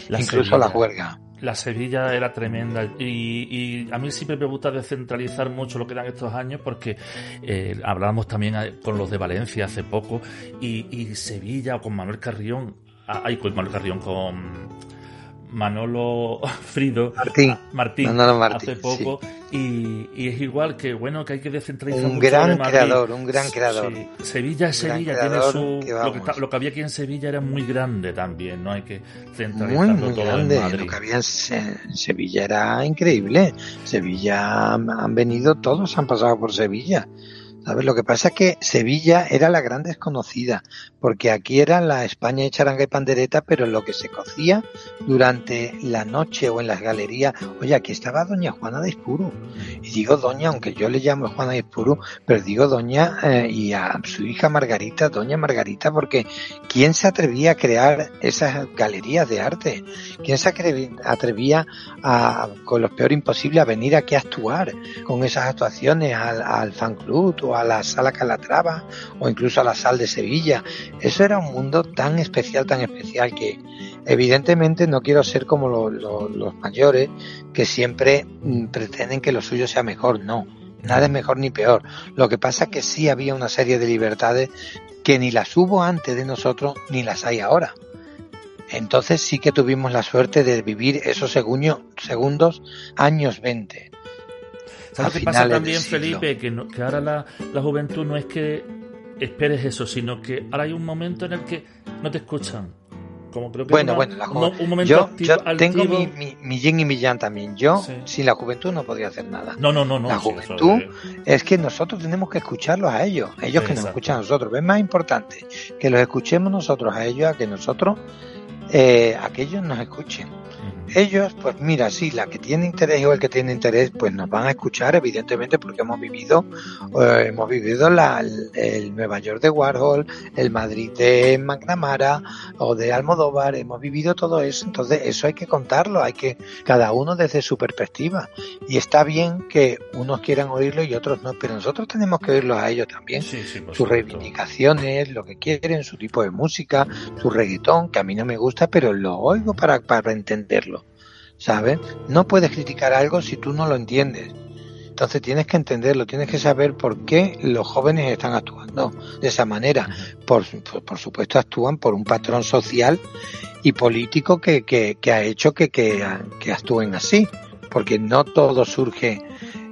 La incluso la huelga. La Sevilla era tremenda. Y, a mí siempre me gusta descentralizar mucho lo que eran estos años porque eh, hablábamos también eh, con los de Valencia hace poco y, y Sevilla o con Manuel Carrión, ah, ay, con Manuel Carrión, con Manolo Frido, Martín, Martín, Manolo Martín, hace poco y, y es igual que bueno que hay que descentralizar un mucho gran de Madrid. creador, un gran creador. Sí, Sevilla es Sevilla, tiene su que lo, que lo había aquí en Sevilla era muy grande también, no hay que muy, centralizarlo muy todo grande. en Madrid. Lo que había en Se- Sevilla era increíble. Sevilla han venido, todos han pasado por Sevilla. ¿Sabes? Lo que pasa es que Sevilla era la gran desconocida, porque aquí era la España de charanga y pandereta, pero lo que se cocía durante la noche o en las galerías. Oye, aquí estaba doña Juana de Ispuru. Y digo doña, aunque yo le llamo Juana de Ispuru, pero digo doña eh, y a su hija Margarita, doña Margarita, porque ¿quién se atrevía a crear esas galerías de arte? ¿Quién se atrevía a, con lo peor imposible a venir aquí a actuar con esas actuaciones al, al fan club a la sala Calatrava o incluso a la sal de Sevilla? Eso era un mundo tan especial, tan especial que evidentemente no quiero ser como lo- lo- los mayores que siempre mm, pretenden que lo suyo sea mejor. No, nada es mejor ni peor. Lo que pasa es que sí había una serie de libertades que ni las hubo antes de nosotros ni las hay ahora. Entonces sí que tuvimos la suerte de vivir esos segundos años 20. ¿Sabes qué pasa también. Felipe? Que, no- que ahora la, la juventud no es que esperes eso, sino que ahora hay un momento en el que no te escuchan. Como creo que Bueno, una- bueno, la ju- un momento yo, activo, yo tengo mi, mi, mi yin y mi yang también. Yo, Sí. sin la juventud, no podría hacer nada. No, no, no, no. la juventud Es que nosotros tenemos que escucharlos a ellos, ellos que nos escuchan a nosotros. Es más importante que los escuchemos nosotros a ellos a que nosotros, eh, a que ellos nos escuchen. Ellos, pues mira, sí, la que tiene interés o el que tiene interés, pues nos van a escuchar, evidentemente, porque hemos vivido, eh, hemos vivido la, el, el Nueva York de Warhol, el Madrid de McNamara o de Almodóvar, hemos vivido todo eso, entonces eso hay que contarlo, hay que, cada uno desde su perspectiva. Y está bien que unos quieran oírlo y otros no, pero nosotros tenemos que oírlos a ellos también. Sí, sí, sus reivindicaciones, lo que quieren, su tipo de música, su reggaetón, que a mí no me gusta, pero lo oigo para, para entenderlo, ¿sabes? No puedes criticar algo si tú no lo entiendes. Entonces tienes que entenderlo, tienes que saber por qué los jóvenes están actuando de esa manera. Por, por, por supuesto actúan por un patrón social y político que, que, que ha hecho que, que, que actúen así, porque no todo surge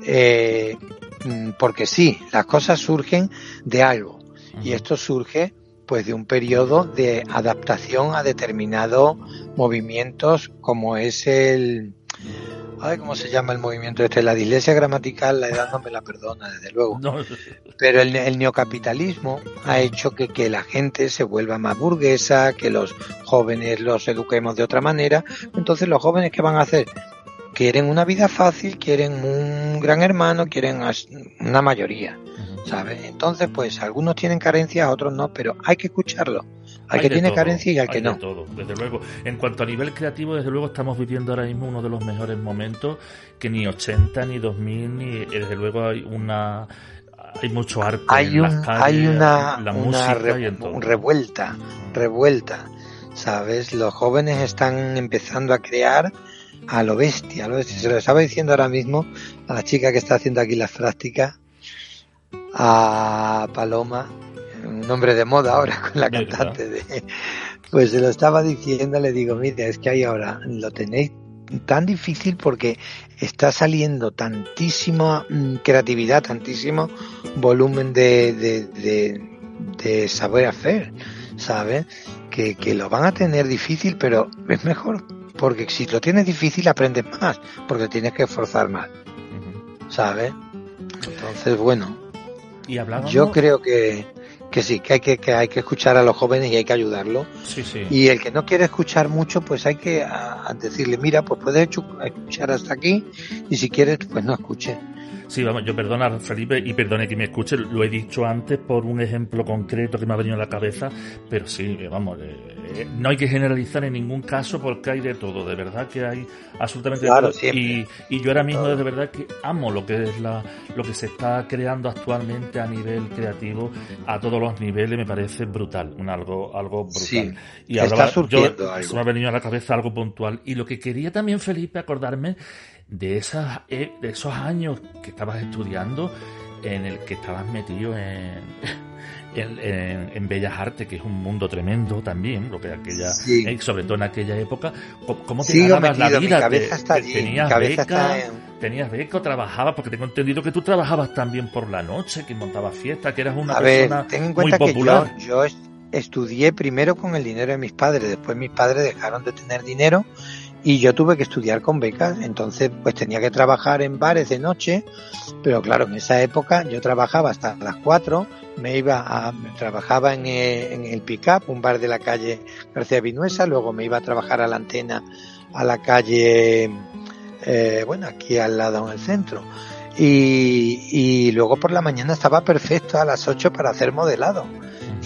eh, mm, porque sí, las cosas surgen de algo y esto surge pues de un periodo de adaptación a determinados movimientos como es el ay cómo se llama el movimiento este la dislexia gramatical la edad no me la perdona desde luego No, pero el, el neocapitalismo ha hecho que, que la gente se vuelva más burguesa, que los jóvenes los eduquemos de otra manera. Entonces los jóvenes ¿qué van a hacer? Quieren una vida fácil, quieren un gran hermano, quieren una mayoría. ¿Sabes? Entonces pues algunos tienen carencias, otros no, pero hay que escucharlo. Al Hay que tiene todo, carencia y al que de no. todo, desde luego. En cuanto a nivel creativo, desde luego estamos viviendo ahora mismo uno de los mejores momentos que ni 80, ni 2000, ni eh, desde luego hay una hay mucho arte Hay, en un, las calles, hay una, la una música re- y en todo. revuelta, revuelta, ¿sabes? Los jóvenes están empezando a crear a lo bestia, a lo bestia. Se lo estaba diciendo ahora mismo a la chica que está haciendo aquí las prácticas, a Paloma, un nombre de moda ahora con la cantante de... Pues se lo estaba diciendo, le digo, mira, es que hay ahora, lo tenéis tan difícil porque está saliendo tantísima mm, creatividad, tantísimo volumen de, de, de, de saber hacer, ¿sabes? Que, que lo van a tener difícil, pero es mejor, porque si lo tienes difícil aprendes más, porque tienes que esforzar más. ¿sabes? Entonces, bueno, Y hablábamos... yo creo que, que sí, que hay que, que hay que escuchar a los jóvenes y hay que ayudarlos. Sí, sí. Y el que no quiere escuchar mucho, pues hay que a- a decirle, mira, pues puedes escuchar hasta aquí y si quieres, pues no escuche. Sí, vamos, yo perdona, Felipe, y perdone que me escuche, lo he dicho antes por un ejemplo concreto que me ha venido a la cabeza, pero sí, eh, vamos, eh, eh, no hay que generalizar en ningún caso porque hay de todo, de verdad que hay absolutamente Claro, de todo. Y, y yo ahora mismo de verdad que amo lo que es la, lo que se está creando actualmente a nivel creativo, a todos los niveles, me parece brutal, un algo, algo brutal. Sí, y está hablaba- surgiendo yo- algo. se me ha venido a la cabeza algo puntual. Y lo que quería también, Felipe, acordarme de, esas, eh, de esos años que estabas estudiando, en el que estabas metido en, en, en- en Bellas Artes, que es un mundo tremendo también, lo que aquella, Sí. eh, sobre todo en aquella época. ¿Cómo, te ganabas la metido, mi vida? cabeza está allí, ¿Tenías mi cabeza beca? está en... ¿Tenías beca o trabajabas? Porque tengo entendido que tú trabajabas también por la noche, que montabas fiestas, que eras una A ver, persona ten en muy cuenta que yo, popular. yo est- estudié primero con el dinero de mis padres, después mis padres dejaron de tener dinero y yo tuve que estudiar con becas, entonces pues tenía que trabajar en bares de noche, pero claro, en esa época yo trabajaba hasta las 4, me iba a, trabajaba en, eh, en el Pickup, un bar de la calle García Vinuesa, luego me iba a trabajar a la antena a la calle, eh, bueno, aquí al lado en el centro. Y, y luego por la mañana estaba perfecto a las 8 para hacer modelado.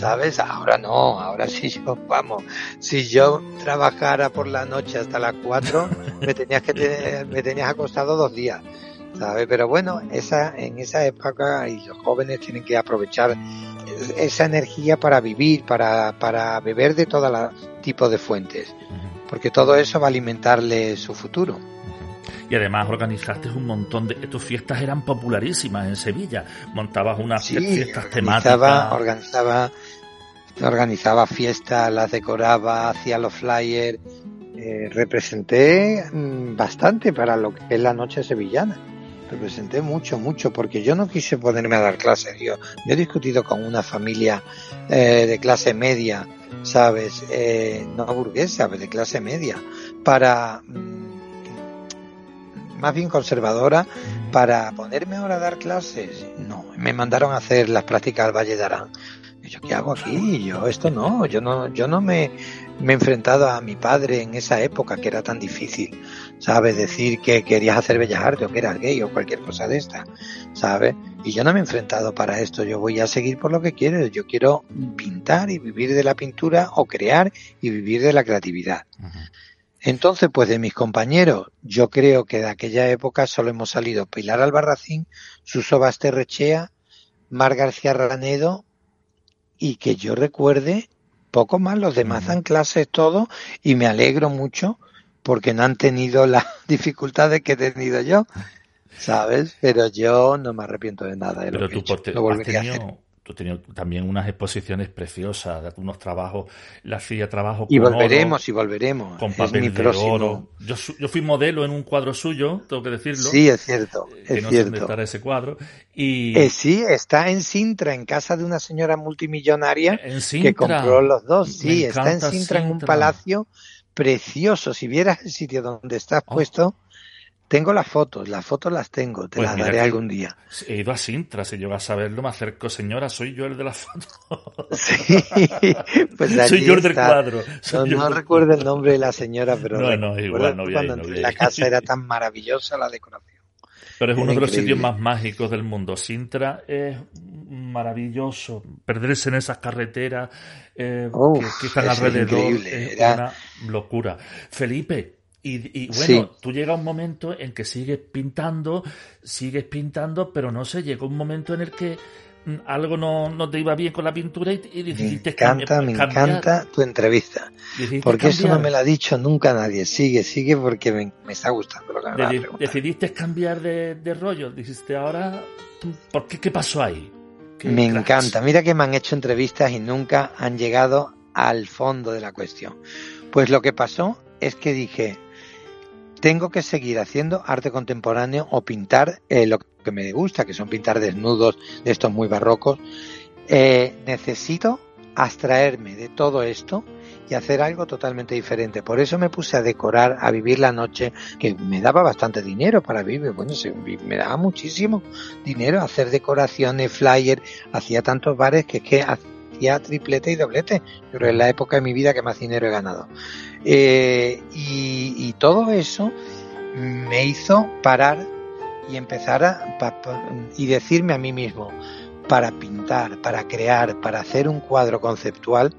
¿Sabes? Ahora no, ahora sí yo, vamos, si yo trabajara por la noche hasta las 4, me tenías que tener- me tenías acostado dos días, ¿sabes? Pero bueno, esa, en esa época y los jóvenes tienen que aprovechar esa energía para vivir, para, para beber de todo tipo de fuentes, porque todo eso va a alimentarle su futuro. Y además organizaste un montón de... Tus fiestas eran popularísimas en Sevilla. Montabas unas Sí, fiestas organizaba, temáticas. organizaba, organizaba fiestas, las decoraba, hacía los flyers, eh, representé mm, bastante para lo que es la noche sevillana. representé mucho, mucho, porque yo no quise ponerme a dar clases. Yo, yo he discutido con una familia eh, de clase media, ¿sabes? Eh, no burguesa, de clase media, para mm, más bien conservadora, para ponerme ahora a dar clases. No, me mandaron a hacer las prácticas al Valle de Arán. Yo, ¿qué hago aquí? Yo, esto no, yo no, yo no me, me he enfrentado a mi padre en esa época que era tan difícil, ¿sabes? Decir que querías hacer bellas artes o que eras gay o cualquier cosa de esta, ¿sabes? Y yo no me he enfrentado para esto, yo voy a seguir por lo que quiero, yo quiero pintar y vivir de la pintura o crear y vivir de la creatividad. Entonces, pues de mis compañeros, yo creo que de aquella época solo hemos salido Pilar Albarracín, Suso Basterrechea, Mar García Ranedo y que yo recuerde poco más, los demás dan clases todo y me alegro mucho porque no han tenido las dificultades que he tenido yo, ¿sabes? Pero yo no me arrepiento de nada de Pero lo que he hecho. has a hacer. Tú tenido también unas exposiciones preciosas, unos trabajos, la hacía trabajo Y con volveremos, oro, y volveremos. con es papel mi de oro. Yo, yo fui modelo en un cuadro suyo, tengo que decirlo. Sí, es cierto, que es no sé dónde cierto. estará ese cuadro. Y Eh, sí, está en Sintra, en casa de una señora multimillonaria en que compró los dos. Sí, está en Sintra, en un palacio precioso. Si vieras el sitio donde estás Oh. puesto, tengo las fotos, las fotos las tengo, te Pues las daré algún día. He ido a Sintra, si llego a saberlo, me acerco, señora, soy yo el de la foto. Sí, pues soy yo el del cuadro. No, no recuerdo el nombre de la señora, pero No, no, igual, no cuando no entré voy en a la casa era tan maravillosa la decoración. Pero es uno de los sitios más mágicos del mundo. Sintra es maravilloso. Perderse en esas carreteras eh, Uf, que, que están es alrededor increíble, es era- una locura. Felipe, y, y bueno, Sí. tú llegas a un momento en que sigues pintando, sigues pintando, pero no sé, llegó un momento en el que mm, algo no, no te iba bien con la pintura y, y Me decidiste encanta, cambi- me cambiar. encanta tu entrevista. Decidiste Porque eso no me lo ha dicho nunca nadie. Sigue, sigue porque me, me está gustando lo que me vas a Dedi- preguntar. decidiste cambiar de, de rollo. Dijiste, ahora, ¿por qué? ¿Qué pasó ahí? ¿Qué Me cracks? encanta. Mira que me han hecho entrevistas y nunca han llegado al fondo de la cuestión. Pues lo que pasó es que dije, tengo que seguir haciendo arte contemporáneo o pintar eh, lo que me gusta, que son pintar desnudos de estos muy barrocos. Eh, necesito abstraerme de todo esto y hacer algo totalmente diferente. Por eso me puse a decorar, a vivir la noche, que me daba bastante dinero para vivir. Bueno, se- me daba muchísimo dinero hacer decoraciones, flyer, hacía tantos bares que es que hacía triplete y doblete. Yo creo que es la época de mi vida que más dinero he ganado. Eh, y, todo eso me hizo parar y empezar a y decirme a mí mismo para pintar, para crear, para hacer un cuadro conceptual,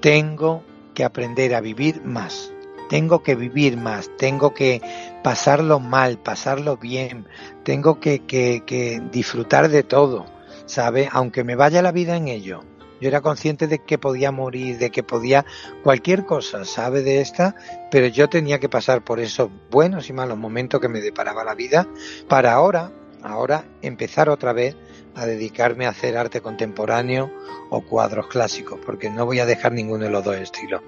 tengo que aprender a vivir más. Tengo que vivir más, tengo que pasarlo mal, pasarlo bien, tengo que, que, que disfrutar de todo, ¿sabe? Aunque me vaya la vida en ello. Yo era consciente de que podía morir, de que podía cualquier cosa, ¿sabe? De esta, pero yo tenía que pasar por esos buenos y malos momentos que me deparaba la vida para ahora, ahora empezar otra vez a dedicarme a hacer arte contemporáneo o cuadros clásicos, porque no voy a dejar ninguno de los dos estilos.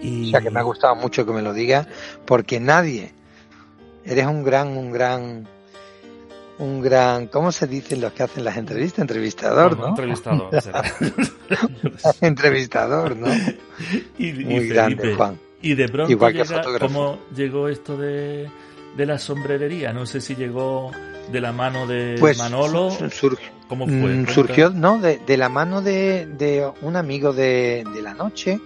Y... O sea que me ha gustado mucho que me lo digas, porque nadie, eres un gran, un gran, un gran, ¿cómo se dicen los que hacen las entrevistas? Entrevistador, ¿no? Entrevistador. Entrevistador, ¿no? y, y Muy grande, Felipe, Juan. Y de pronto Igual que llega. ¿cómo llegó esto de, de la sombrerería? No sé si llegó de la mano de Pues Manolo. su- sur- ¿Cómo fue? mm, surgió, ¿no? De, de la mano de, de un amigo de, de la noche,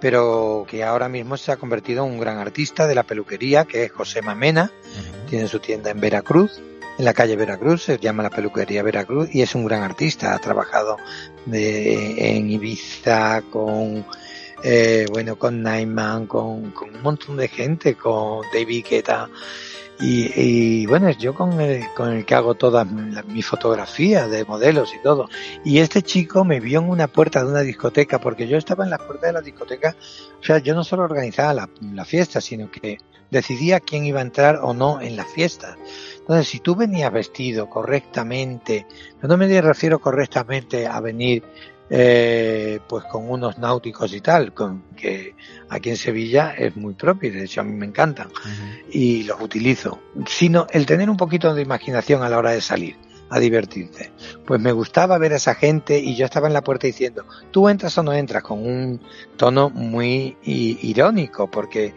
pero que ahora mismo se ha convertido en un gran artista de la peluquería, que es José Mamena. Tiene su tienda en Veracruz, en la calle Veracruz, se llama la peluquería Veracruz y es un gran artista, ha trabajado de- en Ibiza con eh, bueno con Nyman, con, un montón de gente, con David Guetta. Y, y, bueno yo con el, con el que hago todas mis fotografías de modelos y todo. Y este chico me vio en una puerta de una discoteca porque yo estaba en la puerta de la discoteca. O sea yo no solo organizaba la, la fiesta sino que decidía quién iba a entrar o no en la fiesta. Entonces, si tú venías vestido correctamente, no me refiero correctamente a venir eh, pues con unos náuticos y tal, con que aquí en Sevilla es muy propio de hecho a mí me encantan y los utilizo, sino el tener un poquito de imaginación a la hora de salir a divertirte. Pues me gustaba ver a esa gente y yo estaba en la puerta diciendo, tú entras o no entras, con un tono muy irónico, porque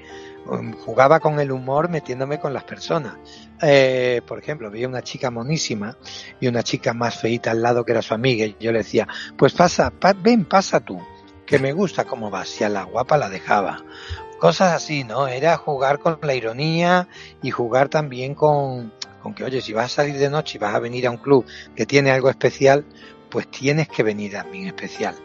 um, jugaba con el humor metiéndome con las personas. Eh, por ejemplo, veía una chica monísima y una chica más feita al lado que era su amiga y yo le decía, pues pasa, pa- ven, pasa tú, que me gusta cómo vas, y a la guapa la dejaba. Cosas así, ¿no? Era jugar con la ironía y jugar también con, con que, oye, si vas a salir de noche y vas a venir a un club que tiene algo especial, pues tienes que venir a mí especial.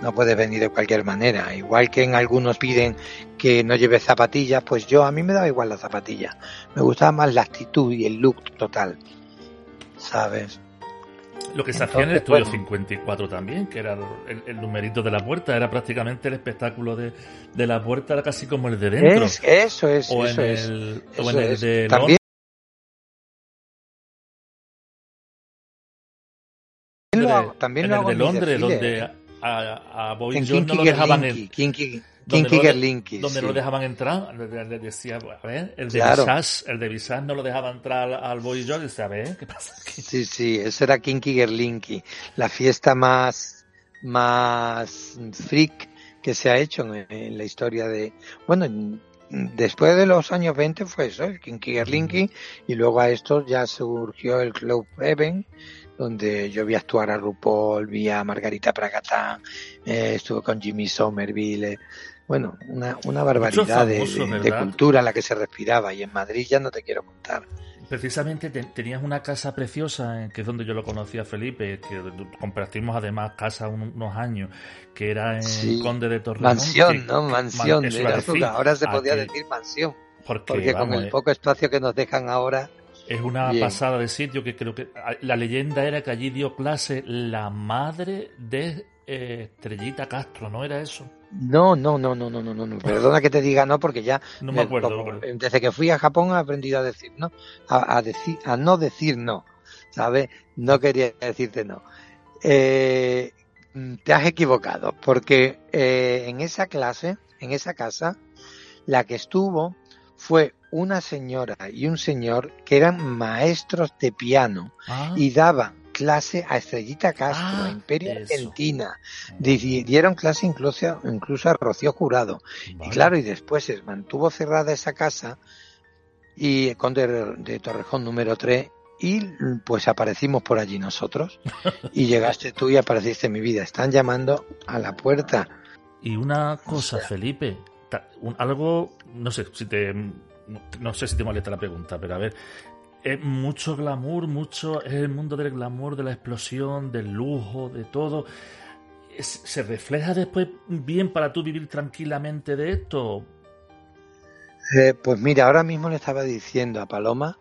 No puedes venir de cualquier manera. Igual que en algunos piden que no lleves zapatillas, pues yo a mí me daba igual la zapatilla. Me gustaba más la actitud y el look total. ¿Sabes? Lo que se hacía en el estudio bueno. 54 también, que era el, el numerito de la puerta, era prácticamente el espectáculo de, de la puerta, era casi como el de dentro. Es, eso es, o eso en es. el, o en el de También lo Londres, hago, también en lo el hago de Londres, donde a, a Boy en George no lo dejaban en, Gerlinky, Kinky, donde Kinky no, Gerlinky, donde sí. lo dejaban entrar, le, decía, a ver, el de Claro. Visage, el de Visage no lo dejaba entrar al, al Boy George, decía, a ver, ¿qué pasa aquí? Sí, sí, eso era Kinky Gerlinky, la fiesta más, más freak que se ha hecho en, en la historia de, bueno, en- después de los años 20 fue eso, el Kinky Gerlinky, y luego a esto ya surgió el Club Heaven, donde yo vi actuar a RuPaul, vi a Margarita Pragatán, eh, estuve con Jimmy Somerville, eh, bueno, una, una barbaridad de, de- de cultura la que se respiraba, y en Madrid ya no te quiero contar. Precisamente te- tenías una casa preciosa, eh, que es donde yo lo conocí a Felipe, que compartimos además casa un- unos años, que era en Sí. Conde de Torreón. Mansión, que- ¿no? Mansión, Man- eso iba a era decir. Ahora se podía decir mansión, Porque, porque con el eh, poco espacio que nos dejan ahora, es una Bien. pasada de sitio que creo que la leyenda era que allí dio clase la madre de eh, Estrellita Castro, ¿no era eso? no, no, no, no, no, no, no. Perdona que te diga no, porque ya No me acuerdo. como- pero- desde que fui a Japón he aprendido a decir no, a, a decir, a no decir no, ¿sabes? No quería decirte no. Eh, te has equivocado, porque eh, en esa clase, en esa casa, la que estuvo fue una señora y un señor que eran maestros de piano Ah, y daban clase a Estrellita Castro, Ah, a Imperio eso. Argentina. Di- Dieron clase incluso, incluso a Rocío Jurado. Y claro, y después se mantuvo cerrada esa casa y Conde de Torrejón número 3 y pues aparecimos por allí nosotros y llegaste tú y apareciste en mi vida. Están llamando a la puerta. Y una cosa, Felipe, un- algo, no sé si te, no sé si te molesta la pregunta, pero a ver, es mucho glamour, mucho, es el mundo del glamour, de la explosión, del lujo, de todo. Es- ¿Se refleja después bien para tú vivir tranquilamente de esto? Eh, pues mira, ahora mismo le estaba diciendo a Paloma,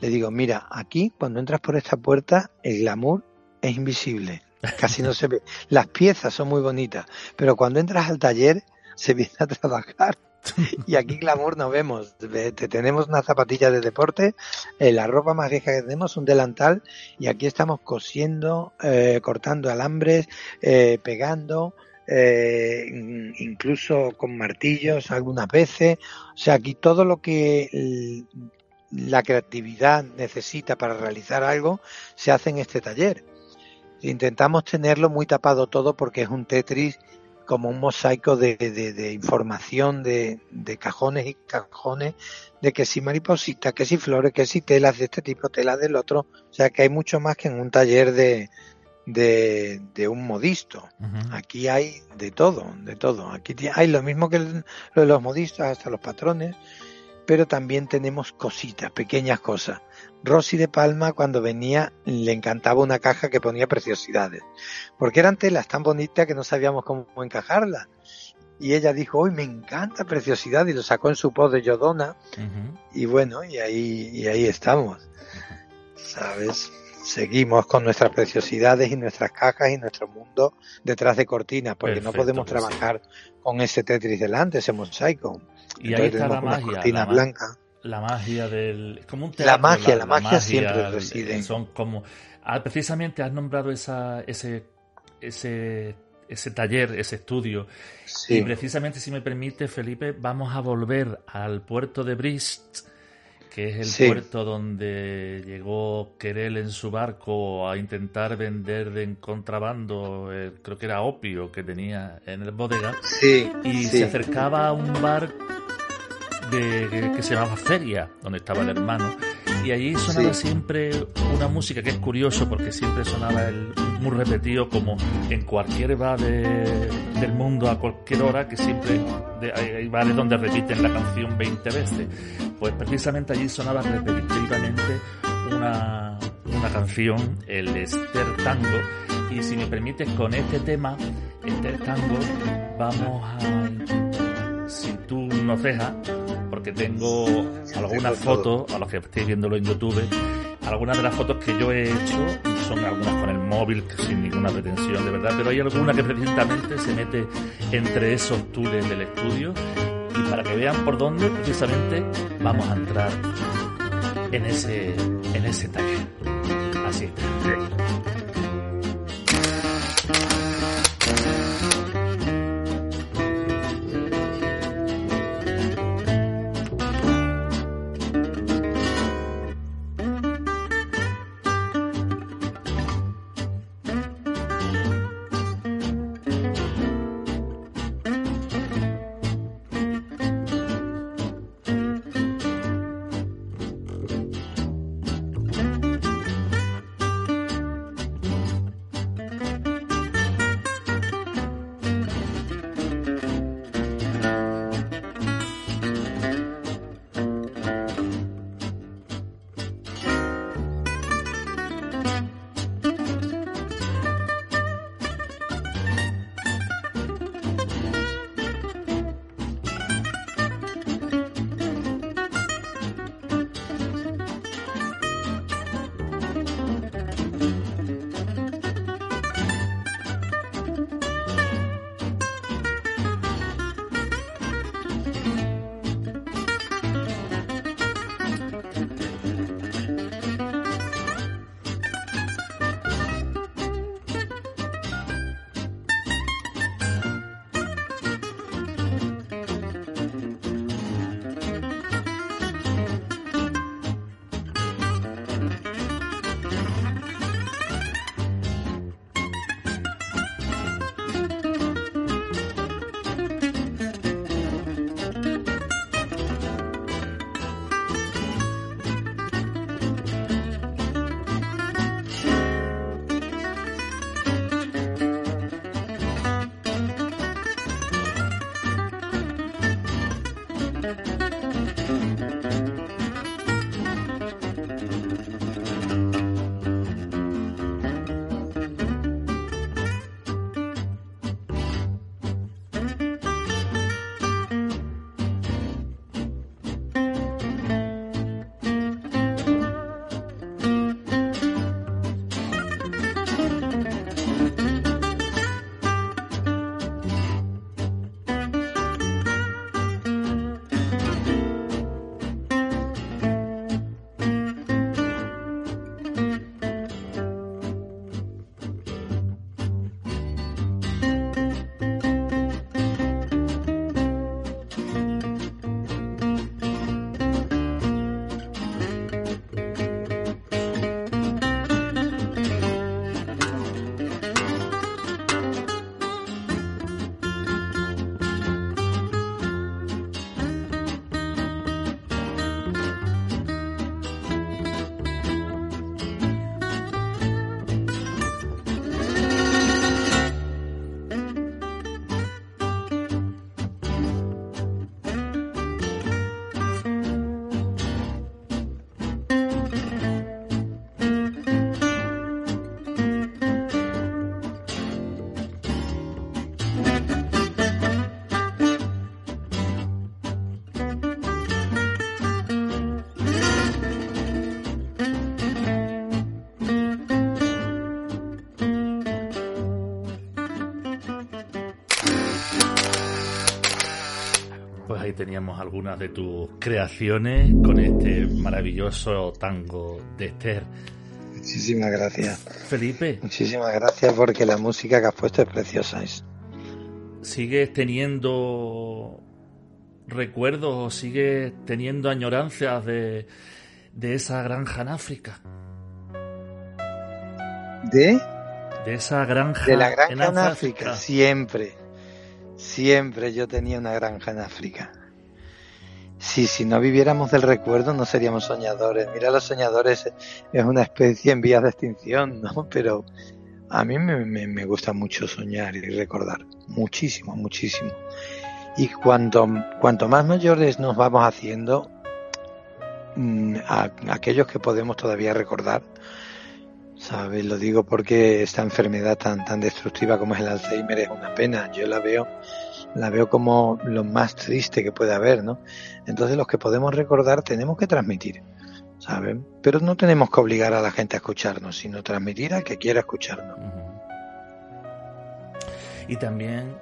le digo, mira, aquí cuando entras por esta puerta, el glamour es invisible, casi no se ve. Las piezas son muy bonitas, pero cuando entras al taller se viene a trabajar. Y aquí glamour no vemos. Ve- te- Tenemos una zapatilla de deporte, eh, la ropa más vieja que tenemos, un delantal, y aquí estamos cosiendo, eh, cortando alambres, eh, pegando, in- incluso con martillos algunas veces. O sea, aquí todo lo que la creatividad necesita para realizar algo se hace en este taller. Intentamos tenerlo muy tapado todo porque es un Tetris como un mosaico de, de- de información, de, de cajones y cajones, de que si mariposita, que si flores, que si telas de este tipo, telas del otro. O sea que hay mucho más que en un taller de, de, de un modisto. Aquí hay de todo, de todo. Aquí hay lo mismo que lo de los modistas, hasta los patrones, pero también tenemos cositas, pequeñas cosas. Rosy de Palma cuando venía le encantaba una caja que ponía preciosidades, porque eran telas tan bonitas que no sabíamos cómo encajarlas. Y ella dijo, hoy me encanta preciosidad y lo sacó en su post de Yodona y bueno, y ahí, y ahí estamos. ¿Sabes? Seguimos con nuestras preciosidades y nuestras cajas y nuestro mundo detrás de cortinas, porque no podemos pues sí. trabajar con ese Tetris delante, ese mosaico. Y ahí está la magia. cortina la ma- blanca. la magia del es como un La magia, la magia siempre eh, reside en- son como ah, precisamente has nombrado esa ese ese, ese taller, ese estudio. Sí. Y precisamente, si me permite, Felipe, vamos a volver al puerto de Brest, que es el Sí. puerto donde llegó Querel en su barco a intentar vender de en contrabando, eh, creo que era opio que tenía en el bodega, Sí, y sí. se acercaba a un bar de, que, que se llamaba Feria, donde estaba el hermano, y allí sonaba Sí. siempre una música que es curioso porque siempre sonaba el, muy repetido como en cualquier bar de- del mundo a cualquier hora que siempre de- hay, bares donde repiten la canción 20 veces. Pues precisamente allí sonaba repetitivamente una, una canción el Ester Tango. Y si me permites con este tema Ester Tango vamos a si tú nos dejas porque tengo algunas fotos a los que estéis viéndolo en YouTube algunas de las fotos que yo he hecho son algunas con el móvil sin ninguna pretensión de verdad pero hay alguna que precisamente se mete entre esos tules del estudio y para que vean por dónde precisamente vamos a entrar en ese en ese taller. Así. Está teníamos algunas de tus creaciones con este maravilloso tango de Esther. Muchísimas gracias. Felipe, Muchísimas gracias porque la música que has puesto es preciosa. es- ¿sigues teniendo recuerdos o sigues teniendo añoranzas de, de esa granja en África? ¿De? De esa granja De la granja en África, siempre. Siempre yo tenía una granja en África. Sí, si no viviéramos del recuerdo no seríamos soñadores. Mira, los soñadores es una especie en vías de extinción, ¿no? Pero a mí me, me- gusta mucho soñar y recordar. Muchísimo, muchísimo. Y cuanto, cuanto más mayores nos vamos haciendo, mm, a, aquellos que podemos todavía recordar, ¿sabes? Lo digo porque esta enfermedad tan, tan destructiva como es el Alzheimer es una pena. Yo la veo, la veo como lo más triste que puede haber, ¿no? Entonces los que podemos recordar tenemos que transmitir, ¿saben? Pero no tenemos que obligar a la gente a escucharnos, sino transmitir al que quiera escucharnos. Y también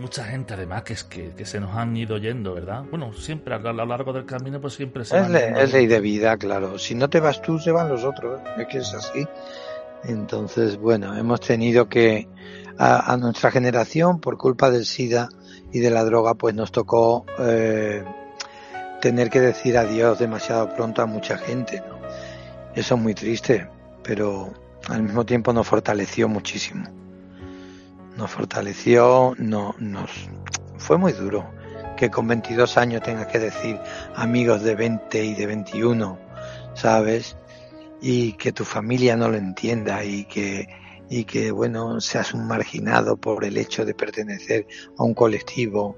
mucha gente además que, es que, que se nos han ido yendo, ¿verdad? Bueno, siempre a lo largo del camino pues siempre se Es, van le- es ley de vida, claro. Si no te vas tú, se van los otros. Es que es así. Entonces, bueno, hemos tenido que, a, a nuestra generación, por culpa del SIDA y de la droga, pues nos tocó eh, tener que decir adiós demasiado pronto a mucha gente, ¿no? Eso es muy triste, pero al mismo tiempo nos fortaleció muchísimo. Nos fortaleció, no, nos fue muy duro que con 22 años tengas que decir amigos de 20 y de 21, ¿sabes? Y que tu familia no lo entienda y que, y que bueno, seas un marginado por el hecho de pertenecer a un colectivo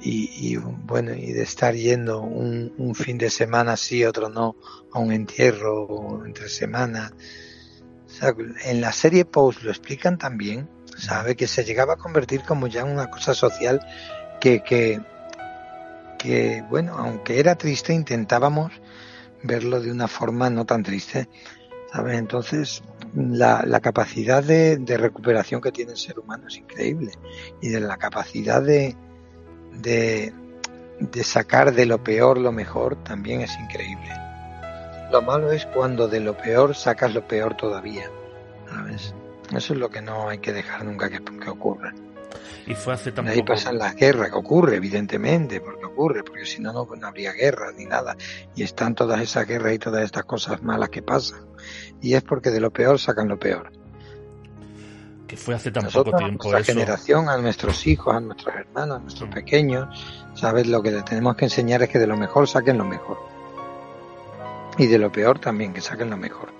y, bueno, y de estar yendo un, fin de semana sí, otro no, a un entierro entre semanas. En la serie Post lo explican también, ¿sabe? Que se llegaba a convertir como ya en una cosa social que, que, que, bueno, aunque era triste, intentábamos verlo de una forma no tan triste, ¿sabes? Entonces, la, la capacidad de, de recuperación que tiene el ser humano es increíble y de la capacidad de, de, de sacar de lo peor lo mejor también es increíble. Lo malo es cuando de lo peor sacas lo peor todavía, ¿sabes? Eso es lo que no hay que dejar nunca que, que ocurra. Y fue hace Ahí pasan las guerras, que ocurre, evidentemente, porque ocurre, porque si no, no no habría guerras ni nada. Y están todas esas guerras y todas estas cosas malas que pasan. Y es porque de lo peor sacan lo peor. Que fue hace tan Nosotros, poco a tiempo nuestra eso. generación, a nuestros hijos, a nuestros hermanos, a nuestros Mm. pequeños, ¿sabes? Lo que les tenemos que enseñar es que de lo mejor saquen lo mejor. Y de lo peor también, que saquen lo mejor.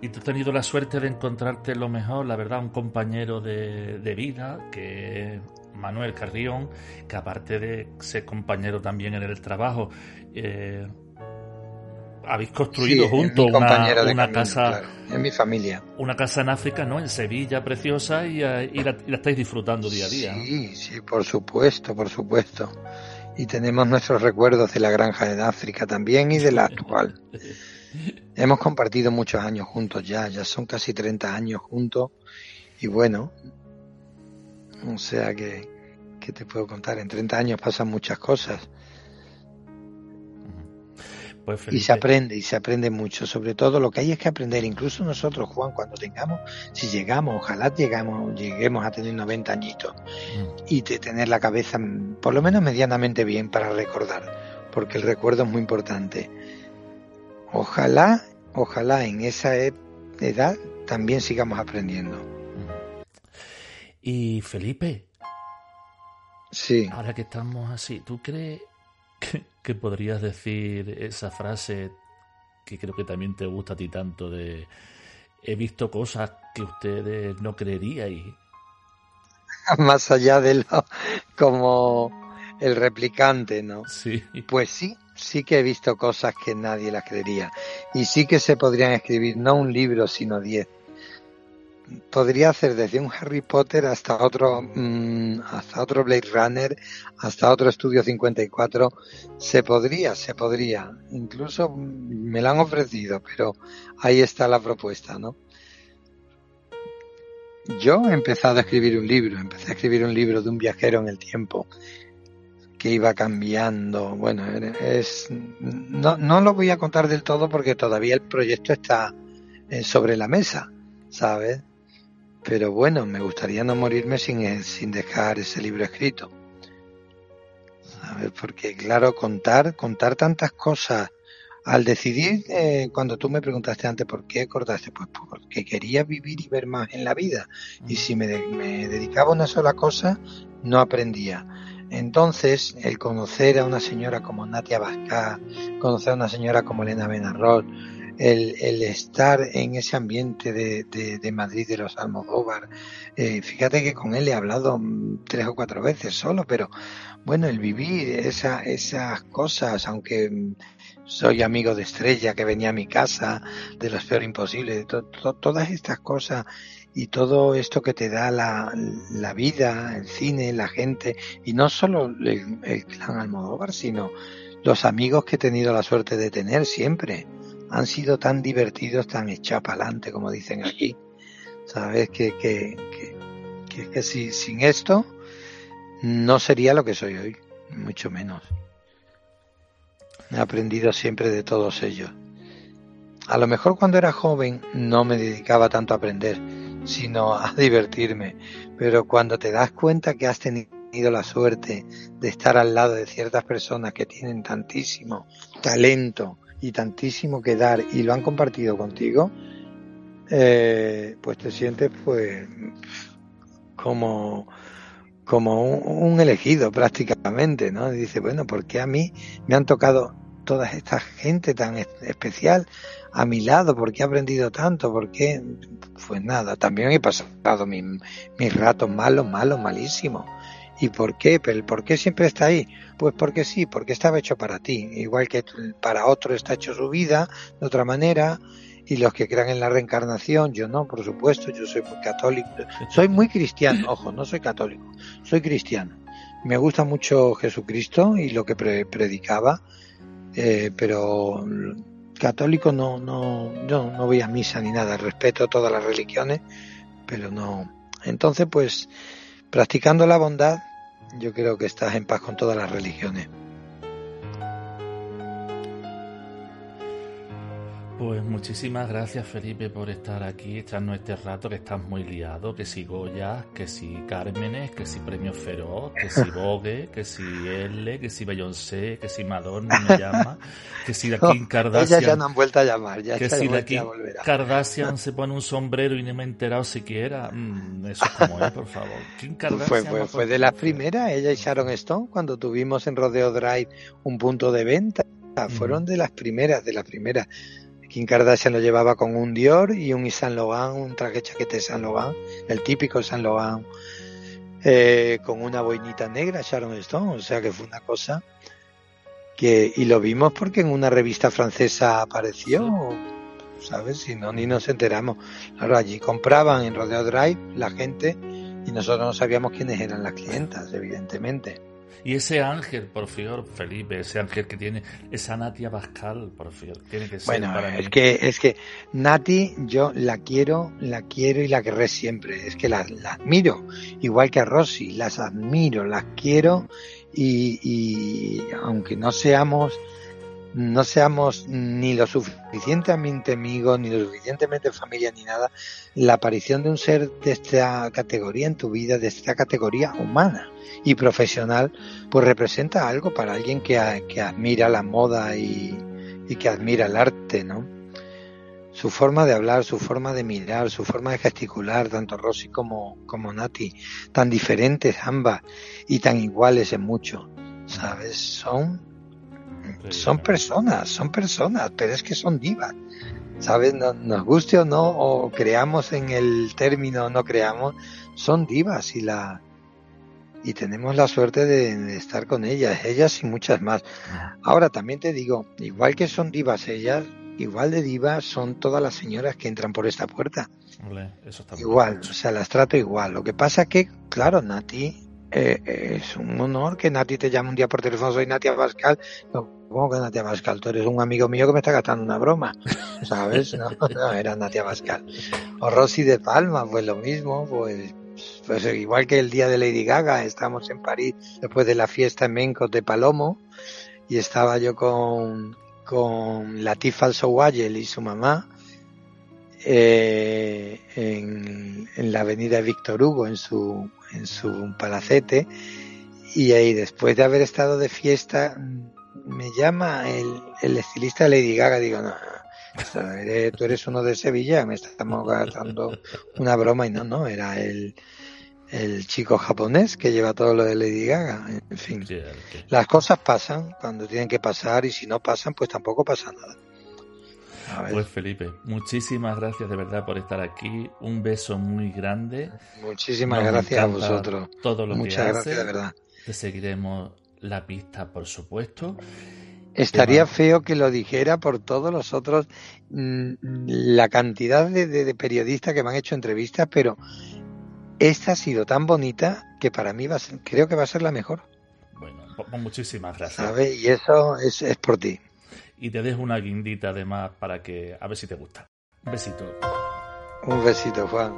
Y tú has tenido la suerte de encontrarte lo mejor, la verdad, un compañero de, de vida, que Manuel Carrión, que aparte de ser compañero también en el trabajo, eh, habéis construido Sí, juntos una, camino, casa claro, es mi familia. una casa en África, ¿no? En Sevilla, preciosa, y, eh, y la, y la estáis disfrutando día a día. ¿no? Sí, sí, por supuesto, por supuesto. Y tenemos nuestros recuerdos de la granja en África también y de la actual. Hemos compartido muchos años juntos ya, ya son casi 30 años juntos. Y bueno, o sea que, ¿qué te puedo contar? En 30 años pasan muchas cosas. Pues Y se aprende, y se aprende mucho. Sobre todo lo que hay es que aprender. Incluso nosotros, Juan, cuando tengamos, si llegamos, ojalá llegamos, lleguemos a tener 90 añitos mm, y de tener la cabeza mm, por lo menos medianamente bien para recordar, porque el recuerdo es muy importante. Ojalá, ojalá en esa e- edad también sigamos aprendiendo. Y Felipe, Sí, ahora que estamos así, ¿tú crees que, que podrías decir esa frase que creo que también te gusta a ti tanto de he visto cosas que ustedes no creeríais? más allá de lo como el replicante, ¿no? Sí. Pues sí, sí que he visto cosas que nadie las creería. Y sí que se podrían escribir no un libro, sino diez. Podría hacer desde un Harry Potter hasta otro, mm, hasta otro Blade Runner, hasta otro Estudio 54. Se podría, se podría. Incluso mm, me lo han ofrecido, pero ahí está la propuesta, ¿no? Yo he empezado a escribir un libro, empecé a escribir un libro de un viajero en el tiempo que iba cambiando. Bueno, es no, no lo voy a contar del todo porque todavía el proyecto está eh, sobre la mesa, ¿sabes? Pero bueno, me gustaría no morirme sin, eh, sin dejar ese libro escrito. ¿Sabes? Porque claro, contar, contar tantas cosas. Al decidir, eh, cuando tú me preguntaste antes por qué cortaste, pues porque quería vivir y ver más en la vida. Y si me, me dedicaba a una sola cosa, no aprendía. Entonces, el conocer a una señora como Natia Bascar, conocer a una señora como Elena Benarrol, el, estar en ese ambiente de, Madrid de los Almodóvar, eh, fíjate que con él he hablado mm, tres o cuatro veces solo, pero bueno, el vivir esa, esas cosas, aunque mm, soy amigo de Estrella que venía a mi casa, de los peor imposibles, to, to, todas estas cosas y todo esto que te da la, la, vida, el cine, la gente, y no solo el, el clan Almodóvar, sino los amigos que he tenido la suerte de tener siempre. Han sido tan divertidos, tan echados para adelante, como dicen aquí. Sabes que, que, que, que, si, sin esto no sería lo que soy hoy, mucho menos. He aprendido siempre de todos ellos. A lo mejor cuando era joven no me dedicaba tanto a aprender, sino a divertirme. Pero cuando te das cuenta que has tenido la suerte de estar al lado de ciertas personas que tienen tantísimo talento y tantísimo que dar y lo han compartido contigo, eh, pues te sientes pues como como un, elegido prácticamente, ¿no? Dice, bueno, ¿por qué a mí me han tocado toda esta gente tan especial a mi lado? ¿Por qué he aprendido tanto? ¿Por qué? Pues nada, también he pasado mis, mis ratos malos, malos, malísimos. ¿Y por qué? ¿Pero por qué siempre está ahí? Pues porque sí, porque estaba hecho para ti. Igual que para otro está hecho su vida de otra manera. Y los que crean en la reencarnación, yo no, por supuesto, yo soy muy católico. Soy muy cristiano, ojo, no soy católico, soy cristiano. Me gusta mucho Jesucristo y lo que pre predicaba, eh, pero católico no, no, yo no voy a misa ni nada, respeto todas las religiones, pero no. Entonces, pues, practicando la bondad, yo creo que estás en paz con todas las religiones. Pues muchísimas gracias Felipe por estar aquí, echarnos este rato que estás muy liado, que si Goya, que si Cármenes, que si Premio Feroz, que si Vogue, que si L, que si Beyoncé, que si Madonna me llama, que si la Kim Kardashian... Ellas ya no han vuelto a llamar, ya que si la Kim Kardashian se pone un sombrero y no me he enterado siquiera, mm, eso es como es, por favor. Kim Kardashian... Fue, fue, fue de la primera, ella y Sharon Stone, cuando tuvimos en Rodeo Drive un punto de venta, fueron de las primeras, de las primeras. Kim Kardashian lo llevaba con un Dior y un Saint Laurent, un traje chaquete de Saint Laurent, el típico Saint Laurent, eh, con una boinita negra, Sharon Stone, o sea que fue una cosa que, y lo vimos porque en una revista francesa apareció, ¿sabes? Si no, ni nos enteramos. Claro, allí compraban en Rodeo Drive la gente y nosotros no sabíamos quiénes eran las clientas, evidentemente. Y ese ángel, por favor, Felipe, ese ángel que tiene, esa Natia Pascal, por favor, tiene que ser bueno, para es mí. que, es que Nati, yo la quiero, la quiero y la querré siempre. Es que la, la admiro, igual que a Rosy, las admiro, las quiero y, y aunque no seamos, no seamos ni lo suficientemente amigos, ni lo suficientemente familia, ni nada, la aparición de un ser de esta categoría en tu vida, de esta categoría humana y profesional, pues representa algo para alguien que, que admira la moda y, y, que admira el arte, ¿no? Su forma de hablar, su forma de mirar, su forma de gesticular, tanto Rosy como, como Nati, tan diferentes ambas y tan iguales en mucho, ¿sabes? Son, son personas, son personas, pero es que son divas. ¿Sabes? No, nos guste o no, o creamos en el término o no creamos, son divas y la, y tenemos la suerte de, de, estar con ellas, ellas y muchas más. Ahora también te digo, igual que son divas ellas, igual de divas son todas las señoras que entran por esta puerta. Ole, eso está igual, o sea, las trato igual. Lo que pasa que, claro, Nati, eh, es un honor que Nati te llame un día por teléfono, soy Nati Abascal. No, ¿Cómo que Nati Abascal? Tú eres un amigo mío que me está gastando una broma, ¿sabes? No, no era Nati Abascal. O Rosy de Palma, pues lo mismo, pues pues igual que el día de Lady Gaga, estábamos en París después de la fiesta en Mencos de Palomo y estaba yo con, con Latif Al-Sowayel y su mamá eh, en, en la avenida Víctor Hugo, en su, en su palacete, y ahí después de haber estado de fiesta, me llama el, el estilista Lady Gaga, digo, no, eres- tú eres uno de Sevilla, me estamos gastando una broma y no, no, era el, el chico japonés que lleva todo lo de Lady Gaga, en fin. Sí, Las cosas pasan cuando tienen que pasar y si no pasan, pues tampoco pasa nada. Pues Felipe, muchísimas gracias de verdad por estar aquí. Un beso muy grande. muchísimas Nos gracias a vosotros. Todo lo Muchas que gracias, de verdad. Te seguiremos la pista, por supuesto. Estaría feo que lo dijera por todos los otros, mm, la cantidad de, de- de periodistas que me han hecho entrevistas, pero esta ha sido tan bonita que para mí va a ser- creo que va a ser la mejor, Bueno, pues muchísimas gracias. Y eso es, es por ti. Y te dejo una guindita además para que a ver si te gusta. Un besito. Un besito, Juan.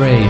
Blast the Gas Radio.